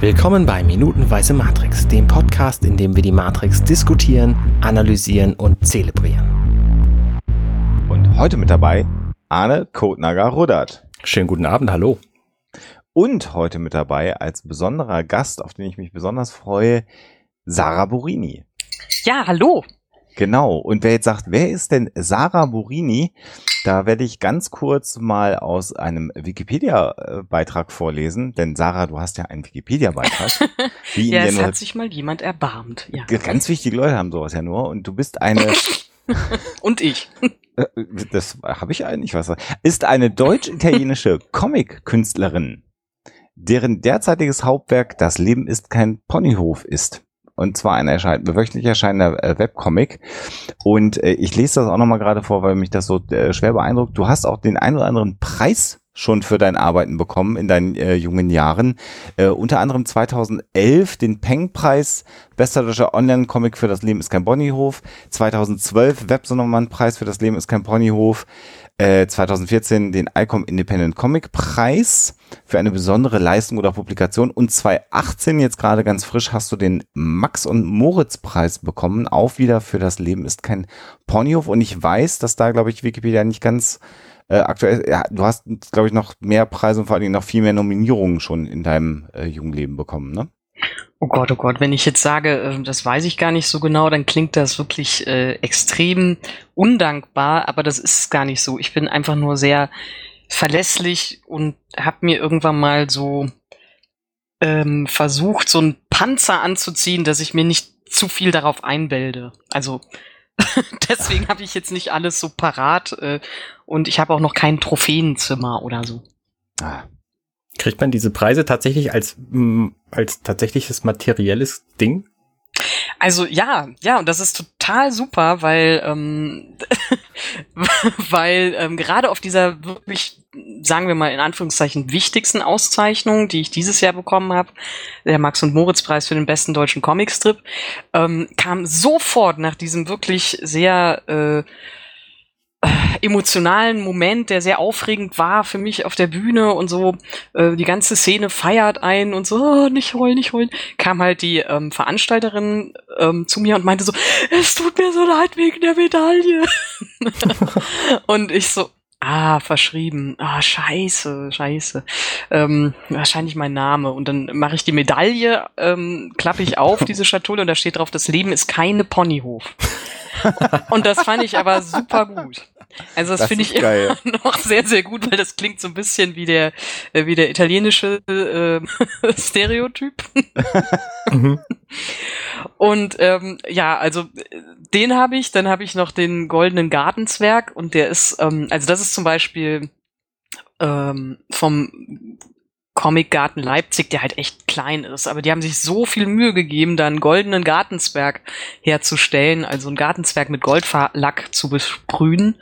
Willkommen bei Minutenweise Matrix, dem Podcast, in dem wir die Matrix diskutieren, analysieren und zelebrieren. Und heute mit dabei Arne Kotnager-Ruddert. Schönen guten Abend, hallo. Und heute mit dabei als besonderer Gast, auf den ich mich besonders freue, Sarah Burini. Ja, hallo. Genau. Und wer jetzt sagt, wer ist denn Sarah Burini? Da werde ich ganz kurz mal aus einem Wikipedia-Beitrag vorlesen, denn Sarah, du hast ja einen Wikipedia-Beitrag. ja, es hat sich mal jemand erbarmt. Ja. Ganz wichtige Leute haben sowas ja nur und du bist eine... und ich. Äh, das habe ich eigentlich was. Ist eine deutsch-italienische Comic-Künstlerin, deren derzeitiges Hauptwerk Das Leben ist kein Ponyhof ist und zwar ein erschein wöchentlich erscheinender äh, Webcomic. Und äh, ich lese das auch nochmal gerade vor, weil mich das so äh, schwer beeindruckt. Du hast auch den ein oder anderen Preis schon für dein Arbeiten bekommen in deinen äh, jungen Jahren. Äh, unter anderem 2011 den Peng-Preis, bester deutscher Online-Comic für das Leben ist kein Ponyhof. 2012 Websondermann-Preis für das Leben ist kein Ponyhof. 2014 äh, den ICOM Independent Comic Preis für eine besondere Leistung oder Publikation. Und 2018 jetzt gerade ganz frisch hast du den Max und Moritz Preis bekommen, auch wieder für das Leben ist kein Ponyhof. Und ich weiß, dass da glaube ich Wikipedia nicht ganz äh, aktuell, ja, du hast glaube ich noch mehr Preise und vor allen Dingen noch viel mehr Nominierungen schon in deinem äh, jungen Leben bekommen, ne? Oh Gott, oh Gott, wenn ich jetzt sage, äh, das weiß ich gar nicht so genau, dann klingt das wirklich äh, extrem undankbar, aber das ist gar nicht so. Ich bin einfach nur sehr verlässlich und habe mir irgendwann mal so ähm, versucht, so einen Panzer anzuziehen, dass ich mir nicht zu viel darauf einbilde. Also deswegen habe ich jetzt nicht alles so parat äh, und ich habe auch noch kein Trophäenzimmer oder so. Ah, Kriegt man diese Preise tatsächlich als, als tatsächliches materielles Ding? Also ja, ja, und das ist total super, weil ähm, weil ähm, gerade auf dieser wirklich, sagen wir mal in Anführungszeichen wichtigsten Auszeichnung, die ich dieses Jahr bekommen habe, der Max und Moritz Preis für den besten deutschen Comicstrip, ähm, kam sofort nach diesem wirklich sehr äh, emotionalen Moment, der sehr aufregend war für mich auf der Bühne und so, äh, die ganze Szene feiert ein und so, oh, nicht heulen, nicht heulen, kam halt die ähm, Veranstalterin ähm, zu mir und meinte so, es tut mir so leid wegen der Medaille. und ich so, Ah, verschrieben. Ah, scheiße, scheiße. Ähm, wahrscheinlich mein Name. Und dann mache ich die Medaille, ähm, klappe ich auf, diese Schatulle, und da steht drauf, das Leben ist keine Ponyhof. Und das fand ich aber super gut. Also das, das finde ich geil. immer noch sehr, sehr gut, weil das klingt so ein bisschen wie der, äh, wie der italienische äh, Stereotyp. mhm. Und ähm, ja, also den habe ich, dann habe ich noch den goldenen Gartenzwerg und der ist, ähm, also das ist zum Beispiel ähm, vom Comicgarten Leipzig, der halt echt klein ist. Aber die haben sich so viel Mühe gegeben, da einen goldenen Gartenzwerg herzustellen, also einen Gartenzwerg mit Goldlack zu besprühen.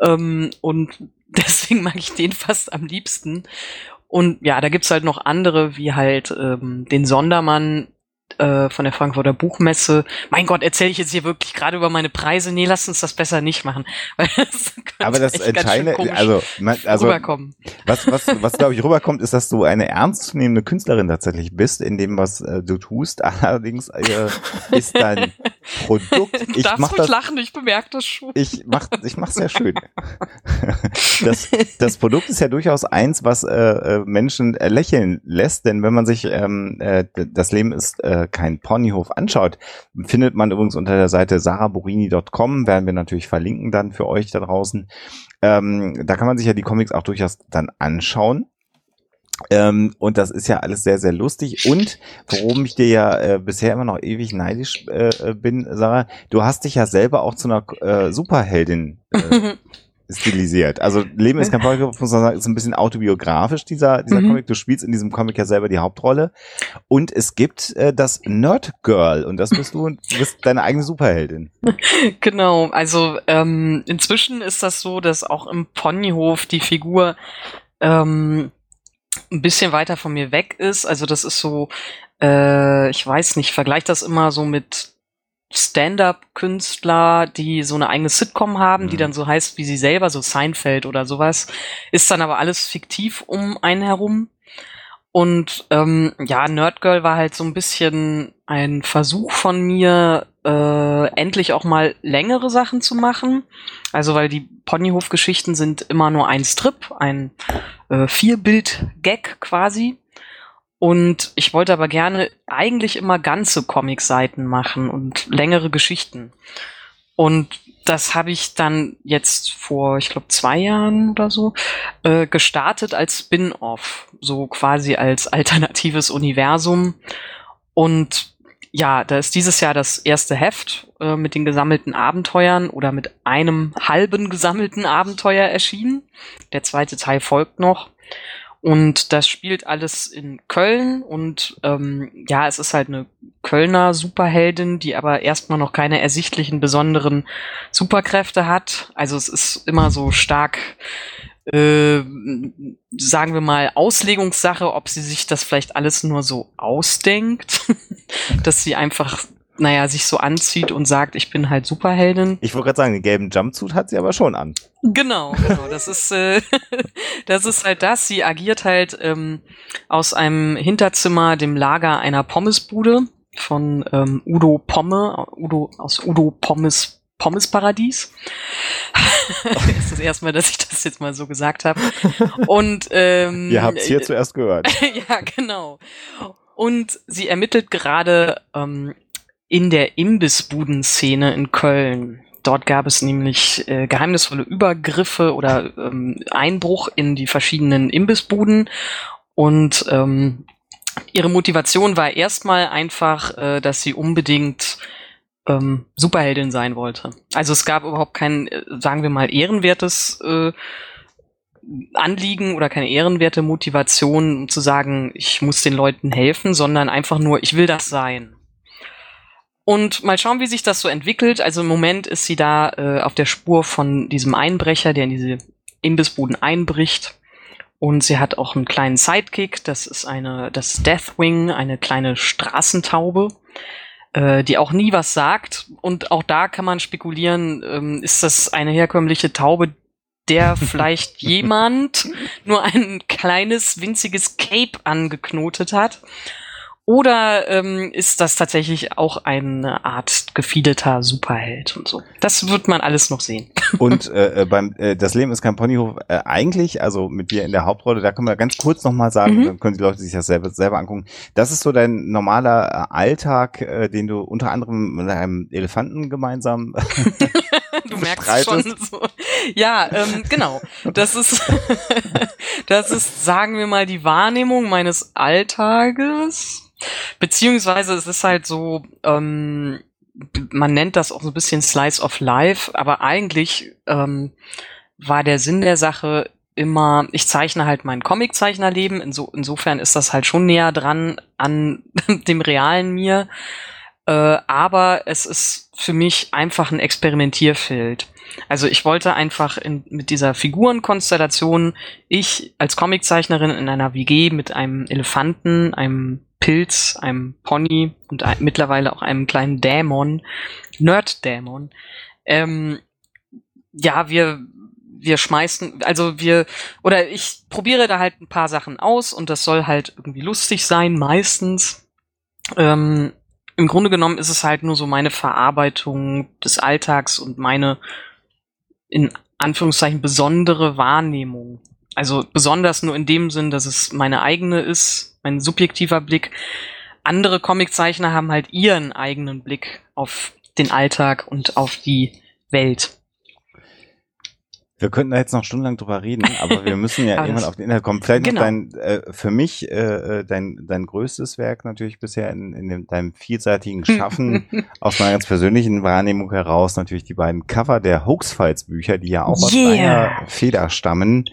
Ähm, und deswegen mag ich den fast am liebsten. Und ja, da gibt's halt noch andere, wie halt ähm, den Sondermann äh, von der Frankfurter Buchmesse. Mein Gott, erzähle ich jetzt hier wirklich gerade über meine Preise? Nee, lass uns das besser nicht machen. das Aber das Entscheidende, also, also rüberkommen. was, was, was glaube ich rüberkommt, ist, dass du eine ernstzunehmende Künstlerin tatsächlich bist in dem, was äh, du tust. Allerdings äh, ist dein Produkt. Ich Darfst mach das, lachen, ich bemerke das schon. Ich mach, ich mach's sehr schön. das, das Produkt ist ja durchaus eins, was äh, äh Menschen äh, lächeln lässt, denn wenn man sich ähm, äh, das Leben ist äh, äh, kein Ponyhof anschaut, findet man übrigens unter der Seite saraborini.com, werden wir natürlich verlinken dann für euch da draußen. Ähm, da kann man sich ja die Comics auch durchaus dann anschauen. Ähm, und das ist ja alles sehr, sehr lustig. Und worum ich dir ja äh, bisher immer noch ewig neidisch äh, bin, Sarah, du hast dich ja selber auch zu einer äh, Superheldin äh, stilisiert. Also Leben ist kein Comic, muss man sagen, ist ein bisschen autobiografisch, dieser, dieser mhm. Comic. Du spielst in diesem Comic ja selber die Hauptrolle. Und es gibt äh, das Nerd Girl und das bist du und du bist deine eigene Superheldin. Genau, also ähm, inzwischen ist das so, dass auch im Ponyhof die Figur ähm, ein bisschen weiter von mir weg ist. Also das ist so, äh, ich weiß nicht, vergleich das immer so mit Stand-up-Künstler, die so eine eigene Sitcom haben, mhm. die dann so heißt wie sie selber, so Seinfeld oder sowas, ist dann aber alles fiktiv um einen herum. Und ähm, ja, Nerdgirl war halt so ein bisschen ein Versuch von mir, äh, endlich auch mal längere Sachen zu machen. Also weil die Ponyhof-Geschichten sind immer nur ein Strip, ein äh, Vierbild-Gag quasi. Und ich wollte aber gerne eigentlich immer ganze Comic-Seiten machen und längere Geschichten. Und das habe ich dann jetzt vor, ich glaube, zwei Jahren oder so äh, gestartet als Spin-off, so quasi als alternatives Universum. Und ja, da ist dieses Jahr das erste Heft äh, mit den gesammelten Abenteuern oder mit einem halben gesammelten Abenteuer erschienen. Der zweite Teil folgt noch. Und das spielt alles in Köln und ähm, ja, es ist halt eine Kölner Superheldin, die aber erstmal noch keine ersichtlichen besonderen Superkräfte hat. Also es ist immer so stark, äh, sagen wir mal, Auslegungssache, ob sie sich das vielleicht alles nur so ausdenkt, dass sie einfach naja, sich so anzieht und sagt, ich bin halt Superheldin. Ich wollte gerade sagen, den gelben Jumpsuit hat sie aber schon an. Genau, genau. Das ist, äh, das ist halt das. Sie agiert halt ähm, aus einem Hinterzimmer, dem Lager einer Pommesbude von ähm, Udo Pomme, Udo aus Udo Pommes Pommesparadies. das ist das erste Mal, dass ich das jetzt mal so gesagt habe. Und ähm, ihr habt es hier äh, zuerst gehört. ja, genau. Und sie ermittelt gerade ähm, in der Imbissbuden-Szene in Köln. Dort gab es nämlich äh, geheimnisvolle Übergriffe oder ähm, Einbruch in die verschiedenen Imbissbuden und ähm, ihre Motivation war erstmal einfach, äh, dass sie unbedingt ähm, Superheldin sein wollte. Also es gab überhaupt kein, äh, sagen wir mal, ehrenwertes äh, Anliegen oder keine ehrenwerte Motivation zu sagen, ich muss den Leuten helfen, sondern einfach nur, ich will das sein. Und mal schauen, wie sich das so entwickelt. Also im Moment ist sie da äh, auf der Spur von diesem Einbrecher, der in diese Imbissbuden einbricht. Und sie hat auch einen kleinen Sidekick. Das ist eine, das Deathwing, eine kleine Straßentaube, äh, die auch nie was sagt. Und auch da kann man spekulieren, ähm, ist das eine herkömmliche Taube, der vielleicht jemand nur ein kleines, winziges Cape angeknotet hat oder ähm, ist das tatsächlich auch eine Art gefiederter Superheld und so? Das wird man alles noch sehen. Und äh, äh, beim äh, Das Leben ist kein Ponyhof, äh, eigentlich, also mit dir in der Hauptrolle, da können wir ganz kurz nochmal sagen, mhm. dann können die Leute sich das selber, selber angucken. Das ist so dein normaler äh, Alltag, äh, den du unter anderem mit einem Elefanten gemeinsam du merkst schon so. Ja, ähm, genau. Das ist, das ist, sagen wir mal, die Wahrnehmung meines Alltages Beziehungsweise es ist halt so, ähm, man nennt das auch so ein bisschen Slice of Life, aber eigentlich ähm, war der Sinn der Sache immer, ich zeichne halt mein Comiczeichnerleben, inso, insofern ist das halt schon näher dran an dem realen mir, äh, aber es ist für mich einfach ein Experimentierfeld. Also ich wollte einfach in, mit dieser Figurenkonstellation, ich als Comiczeichnerin in einer WG mit einem Elefanten, einem Pilz, einem Pony und ein, mittlerweile auch einem kleinen Dämon, Nerd-Dämon. Ähm, ja, wir, wir schmeißen, also wir, oder ich probiere da halt ein paar Sachen aus und das soll halt irgendwie lustig sein, meistens. Ähm, Im Grunde genommen ist es halt nur so meine Verarbeitung des Alltags und meine in Anführungszeichen besondere Wahrnehmung. Also besonders nur in dem Sinn, dass es meine eigene ist, mein subjektiver Blick. Andere Comiczeichner haben halt ihren eigenen Blick auf den Alltag und auf die Welt. Wir könnten da jetzt noch stundenlang drüber reden, aber wir müssen ja irgendwann auf den Inhalt kommen. Vielleicht genau. noch dein, äh, für mich, äh, äh, dein, dein größtes Werk natürlich bisher in, in dem, deinem vielseitigen Schaffen aus meiner ganz persönlichen Wahrnehmung heraus natürlich die beiden Cover der Hoax Files Bücher, die ja auch yeah. aus deiner Feder stammen.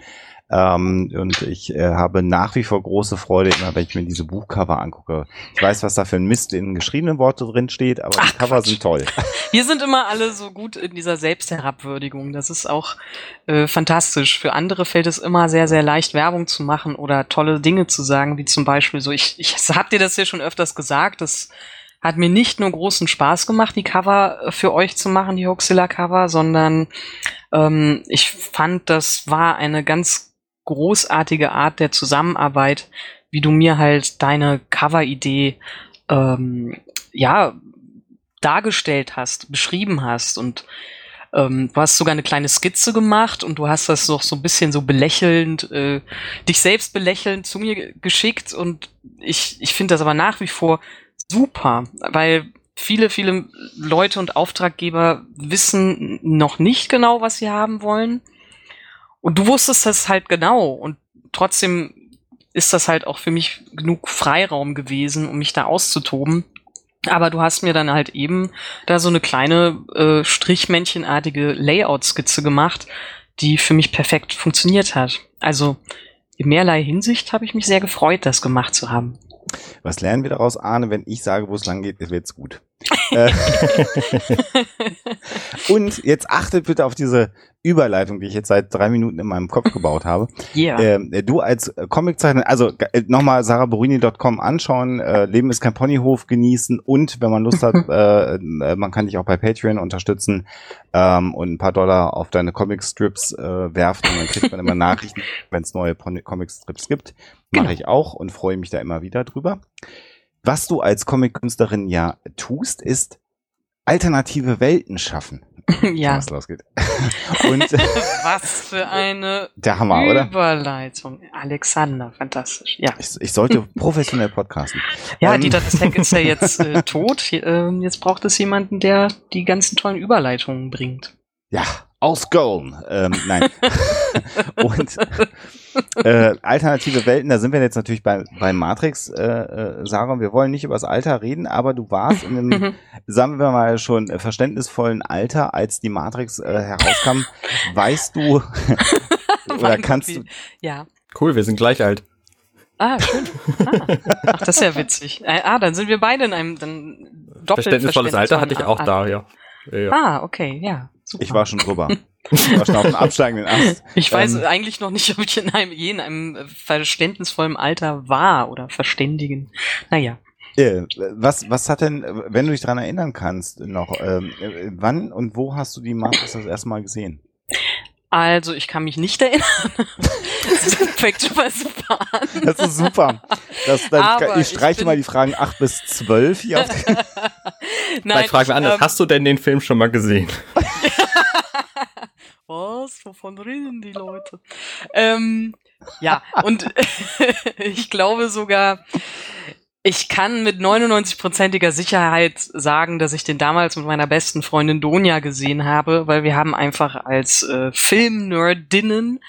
Ähm, und ich äh, habe nach wie vor große Freude, immer wenn ich mir diese Buchcover angucke. Ich weiß, was da für ein Mist in geschriebenen Worte drin steht, aber Ach, die Cover Quatsch. sind toll. Wir sind immer alle so gut in dieser Selbstherabwürdigung. Das ist auch äh, fantastisch. Für andere fällt es immer sehr, sehr leicht, Werbung zu machen oder tolle Dinge zu sagen, wie zum Beispiel so, ich, ich hab dir das hier schon öfters gesagt, das hat mir nicht nur großen Spaß gemacht, die Cover äh, für euch zu machen, die Hoaxilla-Cover, sondern ähm, ich fand, das war eine ganz großartige Art der Zusammenarbeit wie du mir halt deine Cover-Idee ähm, ja dargestellt hast, beschrieben hast und ähm, du hast sogar eine kleine Skizze gemacht und du hast das noch so ein bisschen so belächelnd, äh, dich selbst belächelnd zu mir geschickt und ich, ich finde das aber nach wie vor super, weil viele, viele Leute und Auftraggeber wissen noch nicht genau, was sie haben wollen. Und du wusstest das halt genau und trotzdem ist das halt auch für mich genug Freiraum gewesen, um mich da auszutoben. Aber du hast mir dann halt eben da so eine kleine äh, strichmännchenartige Layout-Skizze gemacht, die für mich perfekt funktioniert hat. Also in mehrlei Hinsicht habe ich mich sehr gefreut, das gemacht zu haben. Was lernen wir daraus, Arne? Wenn ich sage, wo es lang geht, wird's gut. Äh, und jetzt achtet bitte auf diese Überleitung, die ich jetzt seit drei Minuten in meinem Kopf gebaut habe. Ja. Ähm, du als Comiczeichner, also äh, nochmal sarahborini.com anschauen, äh, Leben ist kein Ponyhof genießen und wenn man Lust hat, äh, äh, man kann dich auch bei Patreon unterstützen ähm, und ein paar Dollar auf deine Comicstrips äh, werfen und dann kriegt man immer Nachrichten, wenn es neue Comicstrips gibt. Mache Genau. ich auch und freue mich da immer wieder drüber. Was du als Comic-Künstlerin ja tust, ist alternative Welten schaffen. ja. Was losgeht. Und Was für eine der Hammer, oder? Überleitung. Alexander, fantastisch. Ja. Ich, ich sollte professionell podcasten. Ja, Ähm, Dieter Dissek ist ja jetzt äh, tot. Ähm, jetzt braucht es jemanden, der die ganzen tollen Überleitungen bringt. Ja, aus Köln. Ähm, nein. Und äh, alternative Welten, da sind wir jetzt natürlich bei, bei Matrix, äh, äh, Sarah, wir wollen nicht über das Alter reden, aber du warst in einem, sagen wir mal, schon verständnisvollen Alter, als die Matrix äh, herauskam. Weißt du, oder kannst du, Ja. Cool, wir sind gleich alt. Ah, schön. Ah. Ach, das ist ja witzig. Äh, Ah, dann sind wir beide in einem dann doppelt Verständnisvolles Alter hatte ich auch da, ja. ja. Ah, okay, ja. Super. ich war schon drüber. Ich war schon auf dem absteigenden Ast. Ich weiß Ähm, eigentlich noch nicht, ob ich in einem, je in einem verständnisvollen Alter war oder verständigen. Naja. Äh, was, was hat denn, wenn du dich dran erinnern kannst, noch, ähm, äh, wann und wo hast du die Matrix das erste Mal gesehen? Also, ich kann mich nicht erinnern. das fängt schon mal super an. Das ist super. Das, dann, ich streiche ich mal die Fragen 8 bis 12 hier auf den Vielleicht fragen wir anders, ähm, hast du denn den Film schon mal gesehen? Was? Wovon reden die Leute? Ähm, ja, und ich glaube sogar, ich kann mit 99%iger Sicherheit sagen, dass ich den damals mit meiner besten Freundin Donja gesehen habe, weil wir haben einfach als äh, Filmnerdinnen,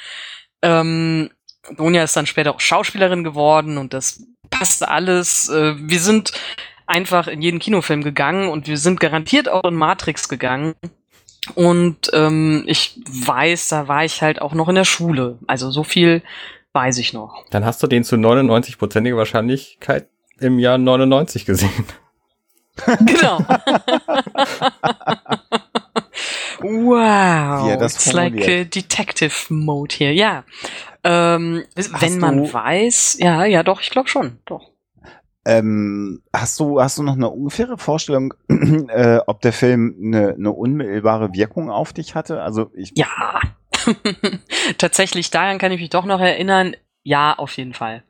ähm, Donja ist dann später auch Schauspielerin geworden und das passte alles. Äh, wir sind einfach in jeden Kinofilm gegangen und wir sind garantiert auch in Matrix gegangen. Und ähm, ich weiß, da war ich halt auch noch in der Schule. Also so viel weiß ich noch. Dann hast du den zu 99%iger Wahrscheinlichkeit im Jahr 99 gesehen. Genau. wow. Das It's like a detective mode hier. Ja. Ähm, wenn man weiß, ja, ja, doch, ich glaube schon. Doch. Ähm, hast du, hast du noch eine ungefähre Vorstellung, äh, ob der Film eine, eine unmittelbare Wirkung auf dich hatte? Also ich, Ja. Tatsächlich, daran kann ich mich doch noch erinnern. Ja, auf jeden Fall.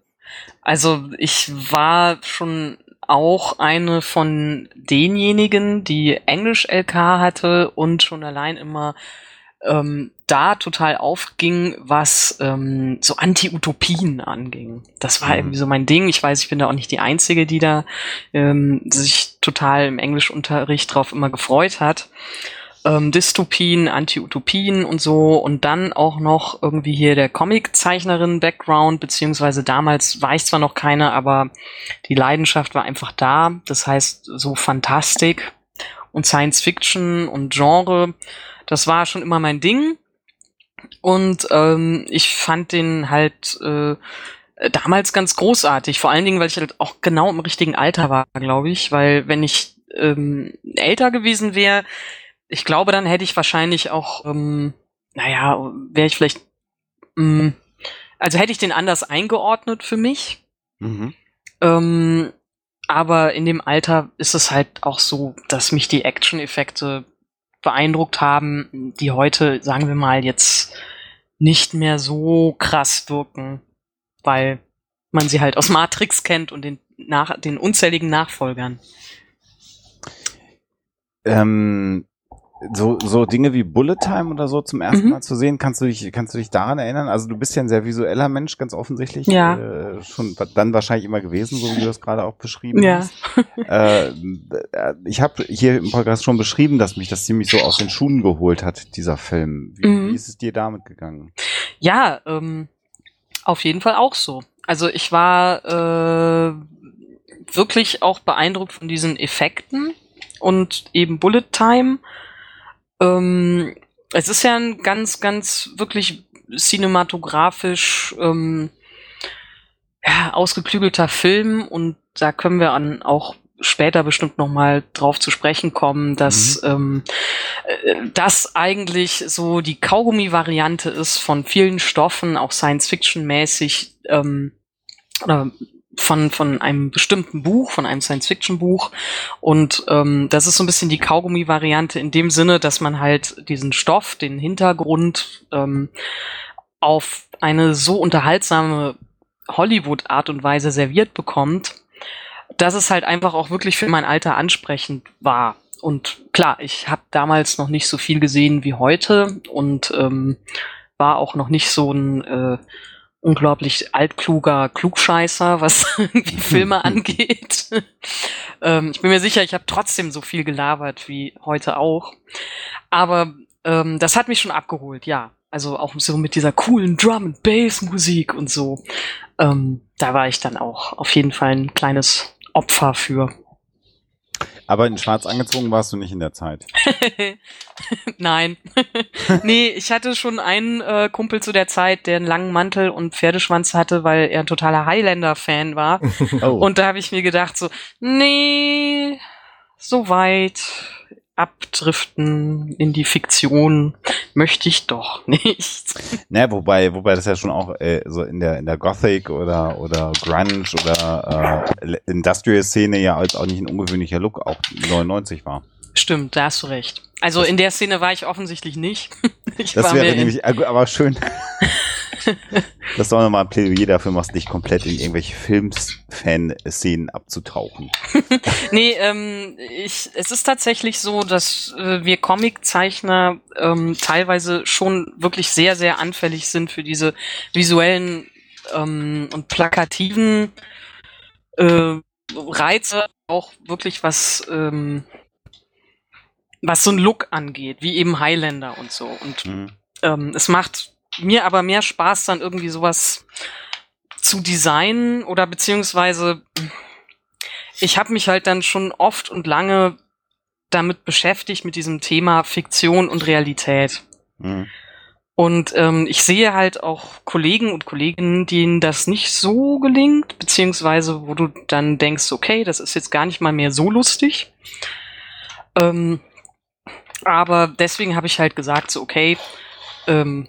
Also ich war schon auch eine von denjenigen, die Englisch-LK hatte und schon allein immer ähm, da total aufging, was ähm, so Anti-Utopien anging. Das war Mhm. irgendwie so mein Ding. Ich weiß, ich bin da auch nicht die Einzige, die da ähm, sich total im Englischunterricht drauf immer gefreut hat ähm, Dystopien, Anti-Utopien und so und dann auch noch irgendwie hier der Comic-Zeichnerin-Background, beziehungsweise damals war ich zwar noch keine, aber die Leidenschaft war einfach da. Das heißt, so Fantastik und Science-Fiction und Genre, das war schon immer mein Ding. Und ähm, ich fand den halt äh, damals ganz großartig, vor allen Dingen, weil ich halt auch genau im richtigen Alter war, glaube ich, weil wenn ich ähm, älter gewesen wäre, ich glaube, dann hätte ich wahrscheinlich auch, ähm, naja, wäre ich vielleicht, ähm, also hätte ich den anders eingeordnet für mich. mhm. Ähm, aber in dem Alter ist es halt auch so, dass mich die Action-Effekte beeindruckt haben, die heute, sagen wir mal, jetzt nicht mehr so krass wirken. Weil, man sie halt aus Matrix kennt und den, nach, den unzähligen Nachfolgern. Ähm, so, so Dinge wie Bullet Time oder so zum ersten Mhm. Mal zu sehen, kannst du dich, kannst du dich daran erinnern? Also du bist ja ein sehr visueller Mensch, ganz offensichtlich. Ja. Äh, schon dann wahrscheinlich immer gewesen, so wie du das gerade auch beschrieben Ja. hast. Äh, äh, ich habe hier im Podcast schon beschrieben, dass mich das ziemlich so aus den Schuhen geholt hat, dieser Film. Wie, Mhm. wie ist es dir damit gegangen? Ja, ähm, auf jeden Fall auch so. Also ich war äh, wirklich auch beeindruckt von diesen Effekten und eben Bullet Time. Ähm, es ist ja ein ganz, ganz wirklich cinematografisch ähm, ja, ausgeklügelter Film und da können wir an auch später bestimmt noch mal drauf zu sprechen kommen, dass ähm, äh, das eigentlich so die Kaugummi-Variante ist von vielen Stoffen, auch Science-Fiction-mäßig, ähm, oder von, von einem bestimmten Buch, von einem Science-Fiction-Buch. Und ähm, das ist so ein bisschen die Kaugummi-Variante in dem Sinne, dass man halt diesen Stoff, den Hintergrund ähm, auf eine so unterhaltsame Hollywood-Art und Weise serviert bekommt, dass es halt einfach auch wirklich für mein Alter ansprechend war. Und klar, ich habe damals noch nicht so viel gesehen wie heute und ähm, war auch noch nicht so ein äh, unglaublich altkluger Klugscheißer, was irgendwie Filme angeht. ähm, ich bin mir sicher, ich habe trotzdem so viel gelabert wie heute auch. Aber ähm, das hat mich schon abgeholt, ja. Also auch so mit dieser coolen Drum and Bass Musik und so. Ähm, da war ich dann auch auf jeden Fall ein kleines Opfer für. Aber in Schwarz angezogen warst du nicht in der Zeit. Nein. nee, ich hatte schon einen äh, Kumpel zu der Zeit, der einen langen Mantel und Pferdeschwanz hatte, weil er ein totaler Highlander-Fan war. Oh. Und da habe ich mir gedacht, so, nee, so weit abdriften in die Fiktion möchte ich doch nicht. Ne, wobei, wobei das ja schon auch äh, so in der in der Gothic oder oder Grunge oder äh, Industrial Szene ja als auch nicht ein ungewöhnlicher Look auch 99 war. Stimmt, da hast du recht. Also in der Szene war ich offensichtlich nicht. Ich Das war wäre nämlich äh, aber schön. dass du auch nochmal ein Plädoyer dafür machst, nicht komplett in irgendwelche Films-Fan-Szenen abzutauchen. Nee, ähm, ich, es ist tatsächlich so, dass äh, wir Comiczeichner ähm, teilweise schon wirklich sehr, sehr anfällig sind für diese visuellen ähm, und plakativen äh, Reize, auch wirklich was, ähm, was so ein Look angeht, wie eben Highlander und so. Und Mhm. ähm, es macht mir aber mehr Spaß, dann irgendwie sowas zu designen oder beziehungsweise ich habe mich halt dann schon oft und lange damit beschäftigt, mit diesem Thema Fiktion und Realität. Mhm. Und ähm, ich sehe halt auch Kollegen und Kolleginnen, denen das nicht so gelingt, beziehungsweise wo du dann denkst, okay, das ist jetzt gar nicht mal mehr so lustig. Ähm, aber deswegen habe ich halt gesagt, so, okay, ähm,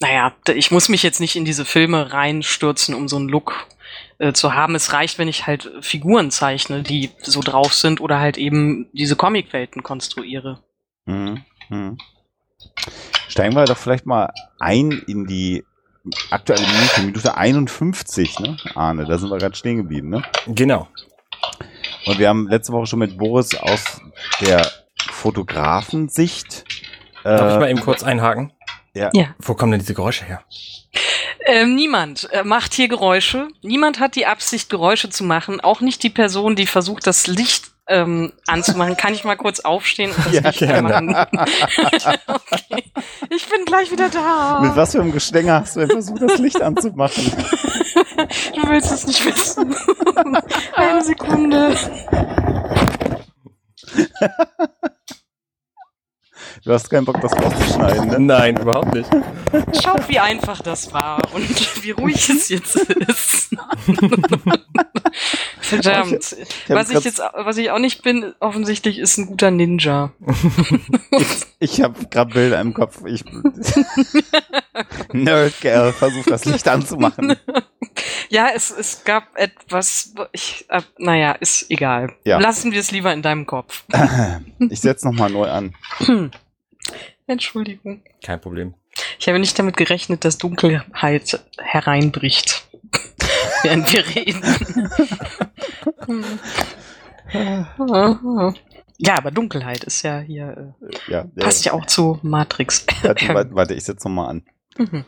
naja, ich muss mich jetzt nicht in diese Filme reinstürzen, um so einen Look äh, zu haben. Es reicht, wenn ich halt Figuren zeichne, die so drauf sind oder halt eben diese Comicwelten konstruiere. Mhm. Mhm. Steigen wir doch vielleicht mal ein in die aktuelle Minute, Minute 51, ne? Arne, da sind wir gerade stehen geblieben, ne? Genau. Und wir haben letzte Woche schon mit Boris aus der Fotografensicht. Darf ich Äh, mal eben kurz einhaken? Ja. Ja. Wo kommen denn diese Geräusche her? Ähm, niemand äh, macht hier Geräusche. Niemand hat die Absicht, Geräusche zu machen. Auch nicht die Person, die versucht, das Licht ähm, anzumachen. Kann ich mal kurz aufstehen und das Ja, Licht gerne. anmachen? okay. Ich bin gleich wieder da. Mit was für einem Gestenger hast du denn versucht, das Licht anzumachen? Du willst es nicht wissen. Eine Sekunde. Du hast keinen Bock, das rauszuschneiden, ne? Nein, überhaupt nicht. Schaut, wie einfach das war und wie ruhig es jetzt ist. Verdammt. was ich jetzt, was ich auch nicht bin, offensichtlich ist ein guter Ninja. Ich habe gerade Bilder im Kopf. Ich Nerd Girl versucht, das Licht anzumachen. Ja, es, es gab etwas, ich, äh, naja, ist egal. Ja. Lassen wir es lieber in deinem Kopf. Ich setz noch mal neu an. Entschuldigung. Kein Problem. Ich habe nicht damit gerechnet, dass Dunkelheit hereinbricht. während wir reden. ja, aber Dunkelheit ist ja hier, äh, Ja, passt ja auch zu Matrix. Warte, warte, warte ich setze nochmal an. Mhm.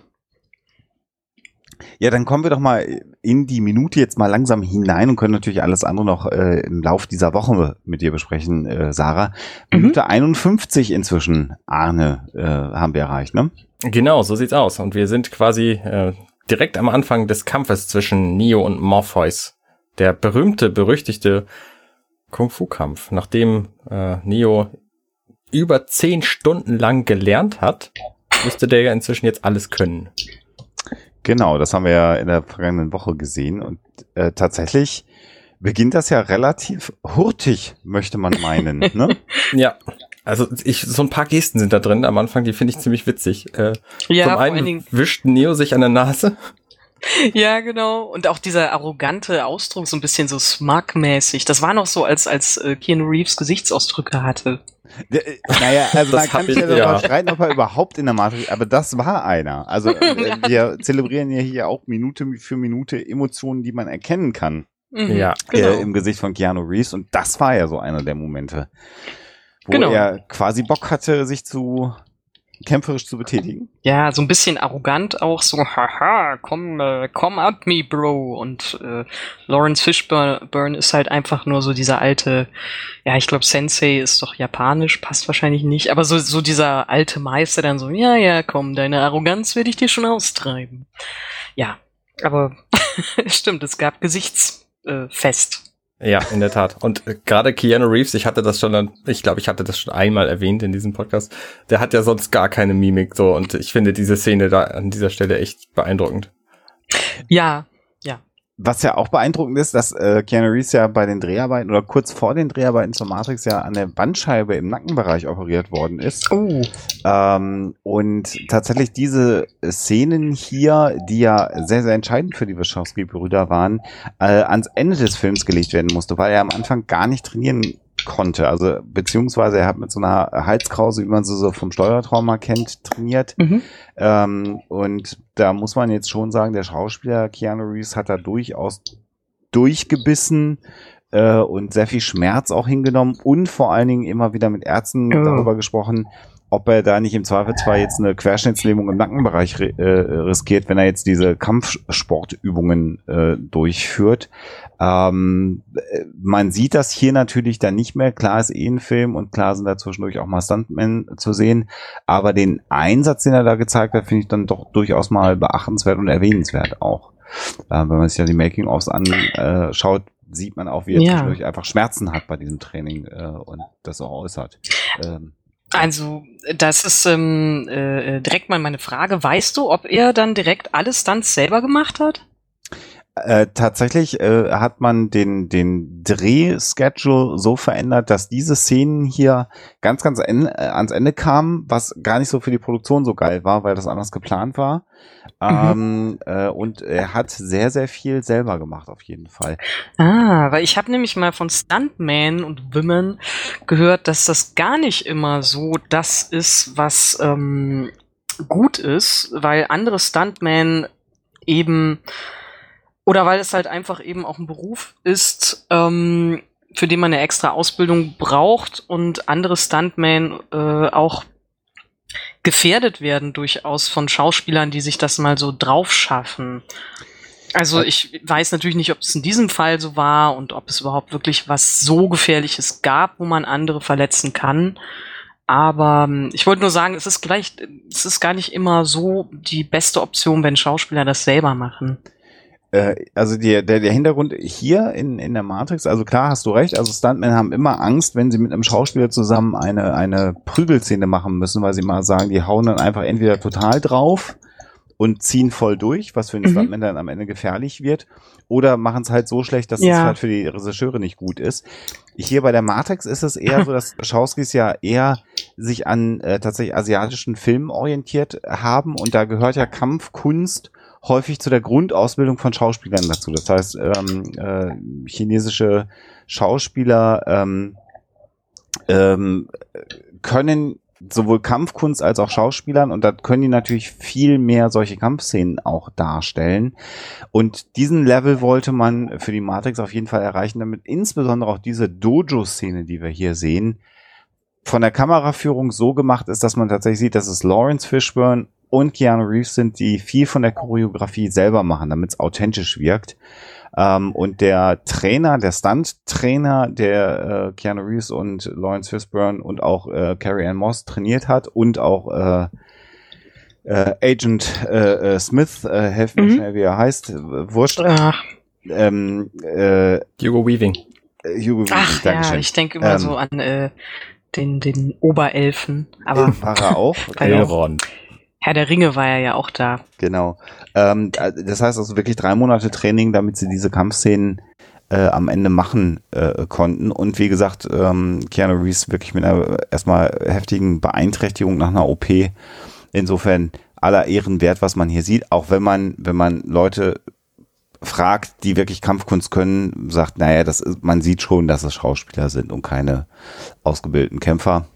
Ja, dann kommen wir doch mal in die Minute jetzt mal langsam hinein und können natürlich alles andere noch äh, im Lauf dieser Woche mit dir besprechen, äh, Sarah. Mhm. Minute 51 inzwischen, Arne, äh, haben wir erreicht, ne? Genau, so sieht's aus. Und wir sind quasi äh, direkt am Anfang des Kampfes zwischen Neo und Morpheus. Der berühmte, berüchtigte Kung-Fu-Kampf, nachdem äh, Neo über zehn Stunden lang gelernt hat, müsste der ja inzwischen jetzt alles können. Genau, das haben wir ja in der vergangenen Woche gesehen und äh, tatsächlich beginnt das ja relativ hurtig, möchte man meinen, ne? Ja, also ich, so ein paar Gesten sind da drin am Anfang, die finde ich ziemlich witzig. Äh, Ja, zum vor allen einen Dingen, wischt Neo sich an der Nase. Ja, genau. Und auch dieser arrogante Ausdruck, so ein bisschen so smug-mäßig. Das war noch so, als, als äh, Keanu Reeves Gesichtsausdrücke hatte. Ja, äh, Naja, also Das man kann sich ich- ja darüber streiten, ob er überhaupt in der Matrix, aber das war einer. Also äh, wir zelebrieren ja hier auch Minute für Minute Emotionen, die man erkennen kann Mhm, Ja. genau. äh, im Gesicht von Keanu Reeves und das war ja so einer der Momente, wo Genau. er quasi Bock hatte, sich zu kämpferisch zu betätigen. Ja, so ein bisschen arrogant auch, so, haha, komm, äh, komm at me, Bro. Und äh, Lawrence Fishburne ist halt einfach nur so dieser alte, ja, ich glaube, Sensei ist doch japanisch, passt wahrscheinlich nicht, aber so, so dieser alte Meister dann so, ja, ja, komm, deine Arroganz werde ich dir schon austreiben. Ja, aber stimmt, es gab Gesichtsfest. Äh. Ja, in der Tat. Und äh, gerade Keanu Reeves, ich hatte das schon, ich glaube, ich hatte das schon einmal erwähnt in diesem Podcast, der hat ja sonst gar keine Mimik so und ich finde diese Szene da an dieser Stelle echt beeindruckend. ja, Was ja auch beeindruckend ist, dass äh, Keanu Reeves ja bei den Dreharbeiten oder kurz vor den Dreharbeiten zur Matrix ja an der Bandscheibe im Nackenbereich operiert worden ist. oh, Ähm, und tatsächlich diese Szenen hier, die ja sehr, sehr entscheidend für die Wachowski-Brüder waren, äh, ans Ende des Films gelegt werden musste, weil er am Anfang gar nicht trainieren konnte. Also beziehungsweise er hat mit so einer Halskrause, wie man sie so vom Steuertrauma kennt, trainiert. mhm. Ähm, und da muss man jetzt schon sagen, der Schauspieler Keanu Reeves hat da durchaus durchgebissen äh, und sehr viel Schmerz auch hingenommen und vor allen Dingen immer wieder mit Ärzten Ja. darüber gesprochen, ob er da nicht im Zweifelsfall jetzt eine Querschnittslähmung im Nackenbereich äh, riskiert, wenn er jetzt diese Kampfsportübungen äh, durchführt. Ähm, äh, man sieht das hier natürlich dann nicht mehr. Klar ist eh ein Film und klar sind da zwischendurch auch mal Stuntmen zu sehen. Aber den Einsatz, den er da gezeigt hat, finde ich dann doch durchaus mal beachtenswert und erwähnenswert auch. Äh, wenn man sich ja die Making-ofs anschaut, sieht man auch, wie er Ja. zwischendurch einfach Schmerzen hat bei diesem Training äh, und das auch äußert. Ähm, Also, das ist ähm, äh, direkt mal meine Frage. Weißt du, ob er dann direkt alle Stunts selber gemacht hat? Äh, tatsächlich äh, hat man den, den Drehschedule so verändert, dass diese Szenen hier ganz, ganz en äh, ans Ende kamen, was gar nicht so für die Produktion so geil war, weil das anders geplant war. Ähm, äh, und er hat sehr, sehr viel selber gemacht, auf jeden Fall. Ah, weil ich habe nämlich mal von Stuntmen und Women gehört, dass das gar nicht immer so das ist, was ähm, gut ist, weil andere Stuntmen eben oder weil es halt einfach eben auch ein Beruf ist, ähm, für den man eine extra Ausbildung braucht und andere Stuntmen äh, auch gefährdet werden durchaus von Schauspielern, die sich das mal so drauf schaffen. Also ich weiß natürlich nicht, ob es in diesem Fall so war und ob es überhaupt wirklich was so gefährliches gab, wo man andere verletzen kann. Aber ähm, ich wollte nur sagen, es ist gleich, es ist gar nicht immer so die beste Option, wenn Schauspieler das selber machen. Äh, also die, der, der Hintergrund hier in, in der Matrix, also klar hast du recht, also Stuntmen haben immer Angst, wenn sie mit einem Schauspieler zusammen eine, eine Prügelszene machen müssen, weil sie mal sagen, die hauen dann einfach entweder total drauf und ziehen voll durch, was für den Mhm. Stuntman dann am Ende gefährlich wird, oder machen es halt so schlecht, dass es Ja. halt für die Regisseure nicht gut ist. Hier bei der Matrix ist es eher so, dass Schauskis ja eher sich an äh, tatsächlich asiatischen Filmen orientiert haben und da gehört ja Kampfkunst häufig zu der Grundausbildung von Schauspielern dazu. Das heißt, ähm, äh, chinesische Schauspieler ähm, ähm, können sowohl Kampfkunst als auch Schauspielern und da können die natürlich viel mehr solche Kampfszenen auch darstellen. Und diesen Level wollte man für die Matrix auf jeden Fall erreichen, damit insbesondere auch diese Dojo-Szene, die wir hier sehen, von der Kameraführung so gemacht ist, dass man tatsächlich sieht, dass es Lawrence Fishburne und Keanu Reeves sind, die viel von der Choreografie selber machen, damit es authentisch wirkt. Ähm, und der Trainer, der Stunt-Trainer, der äh, Keanu Reeves und Lawrence Fishburne und auch äh, Carrie Ann Moss trainiert hat und auch äh, äh, Agent äh, äh, Smith, äh, helft mir Mhm. schnell, wie er heißt, äh, wurscht. Ach, Ähm, äh, Hugo Weaving. Hugo Weaving, ach ja, Dankeschön. ich denke immer Ähm, so an äh, den, den Oberelfen. Aber War er auch? Elrond. Herr der Ringe war ja ja auch da. Genau. Ähm, da- das heißt also wirklich drei Monate Training, damit sie diese Kampfszenen äh, am Ende machen äh, konnten. Und wie gesagt, ähm, Keanu Reeves wirklich mit einer erstmal heftigen Beeinträchtigung nach einer OP. Insofern aller Ehren wert, was man hier sieht. Auch wenn man, wenn man Leute fragt, die wirklich Kampfkunst können, sagt, naja, das ist, man sieht schon, dass es Schauspieler sind und keine ausgebildeten Kämpfer.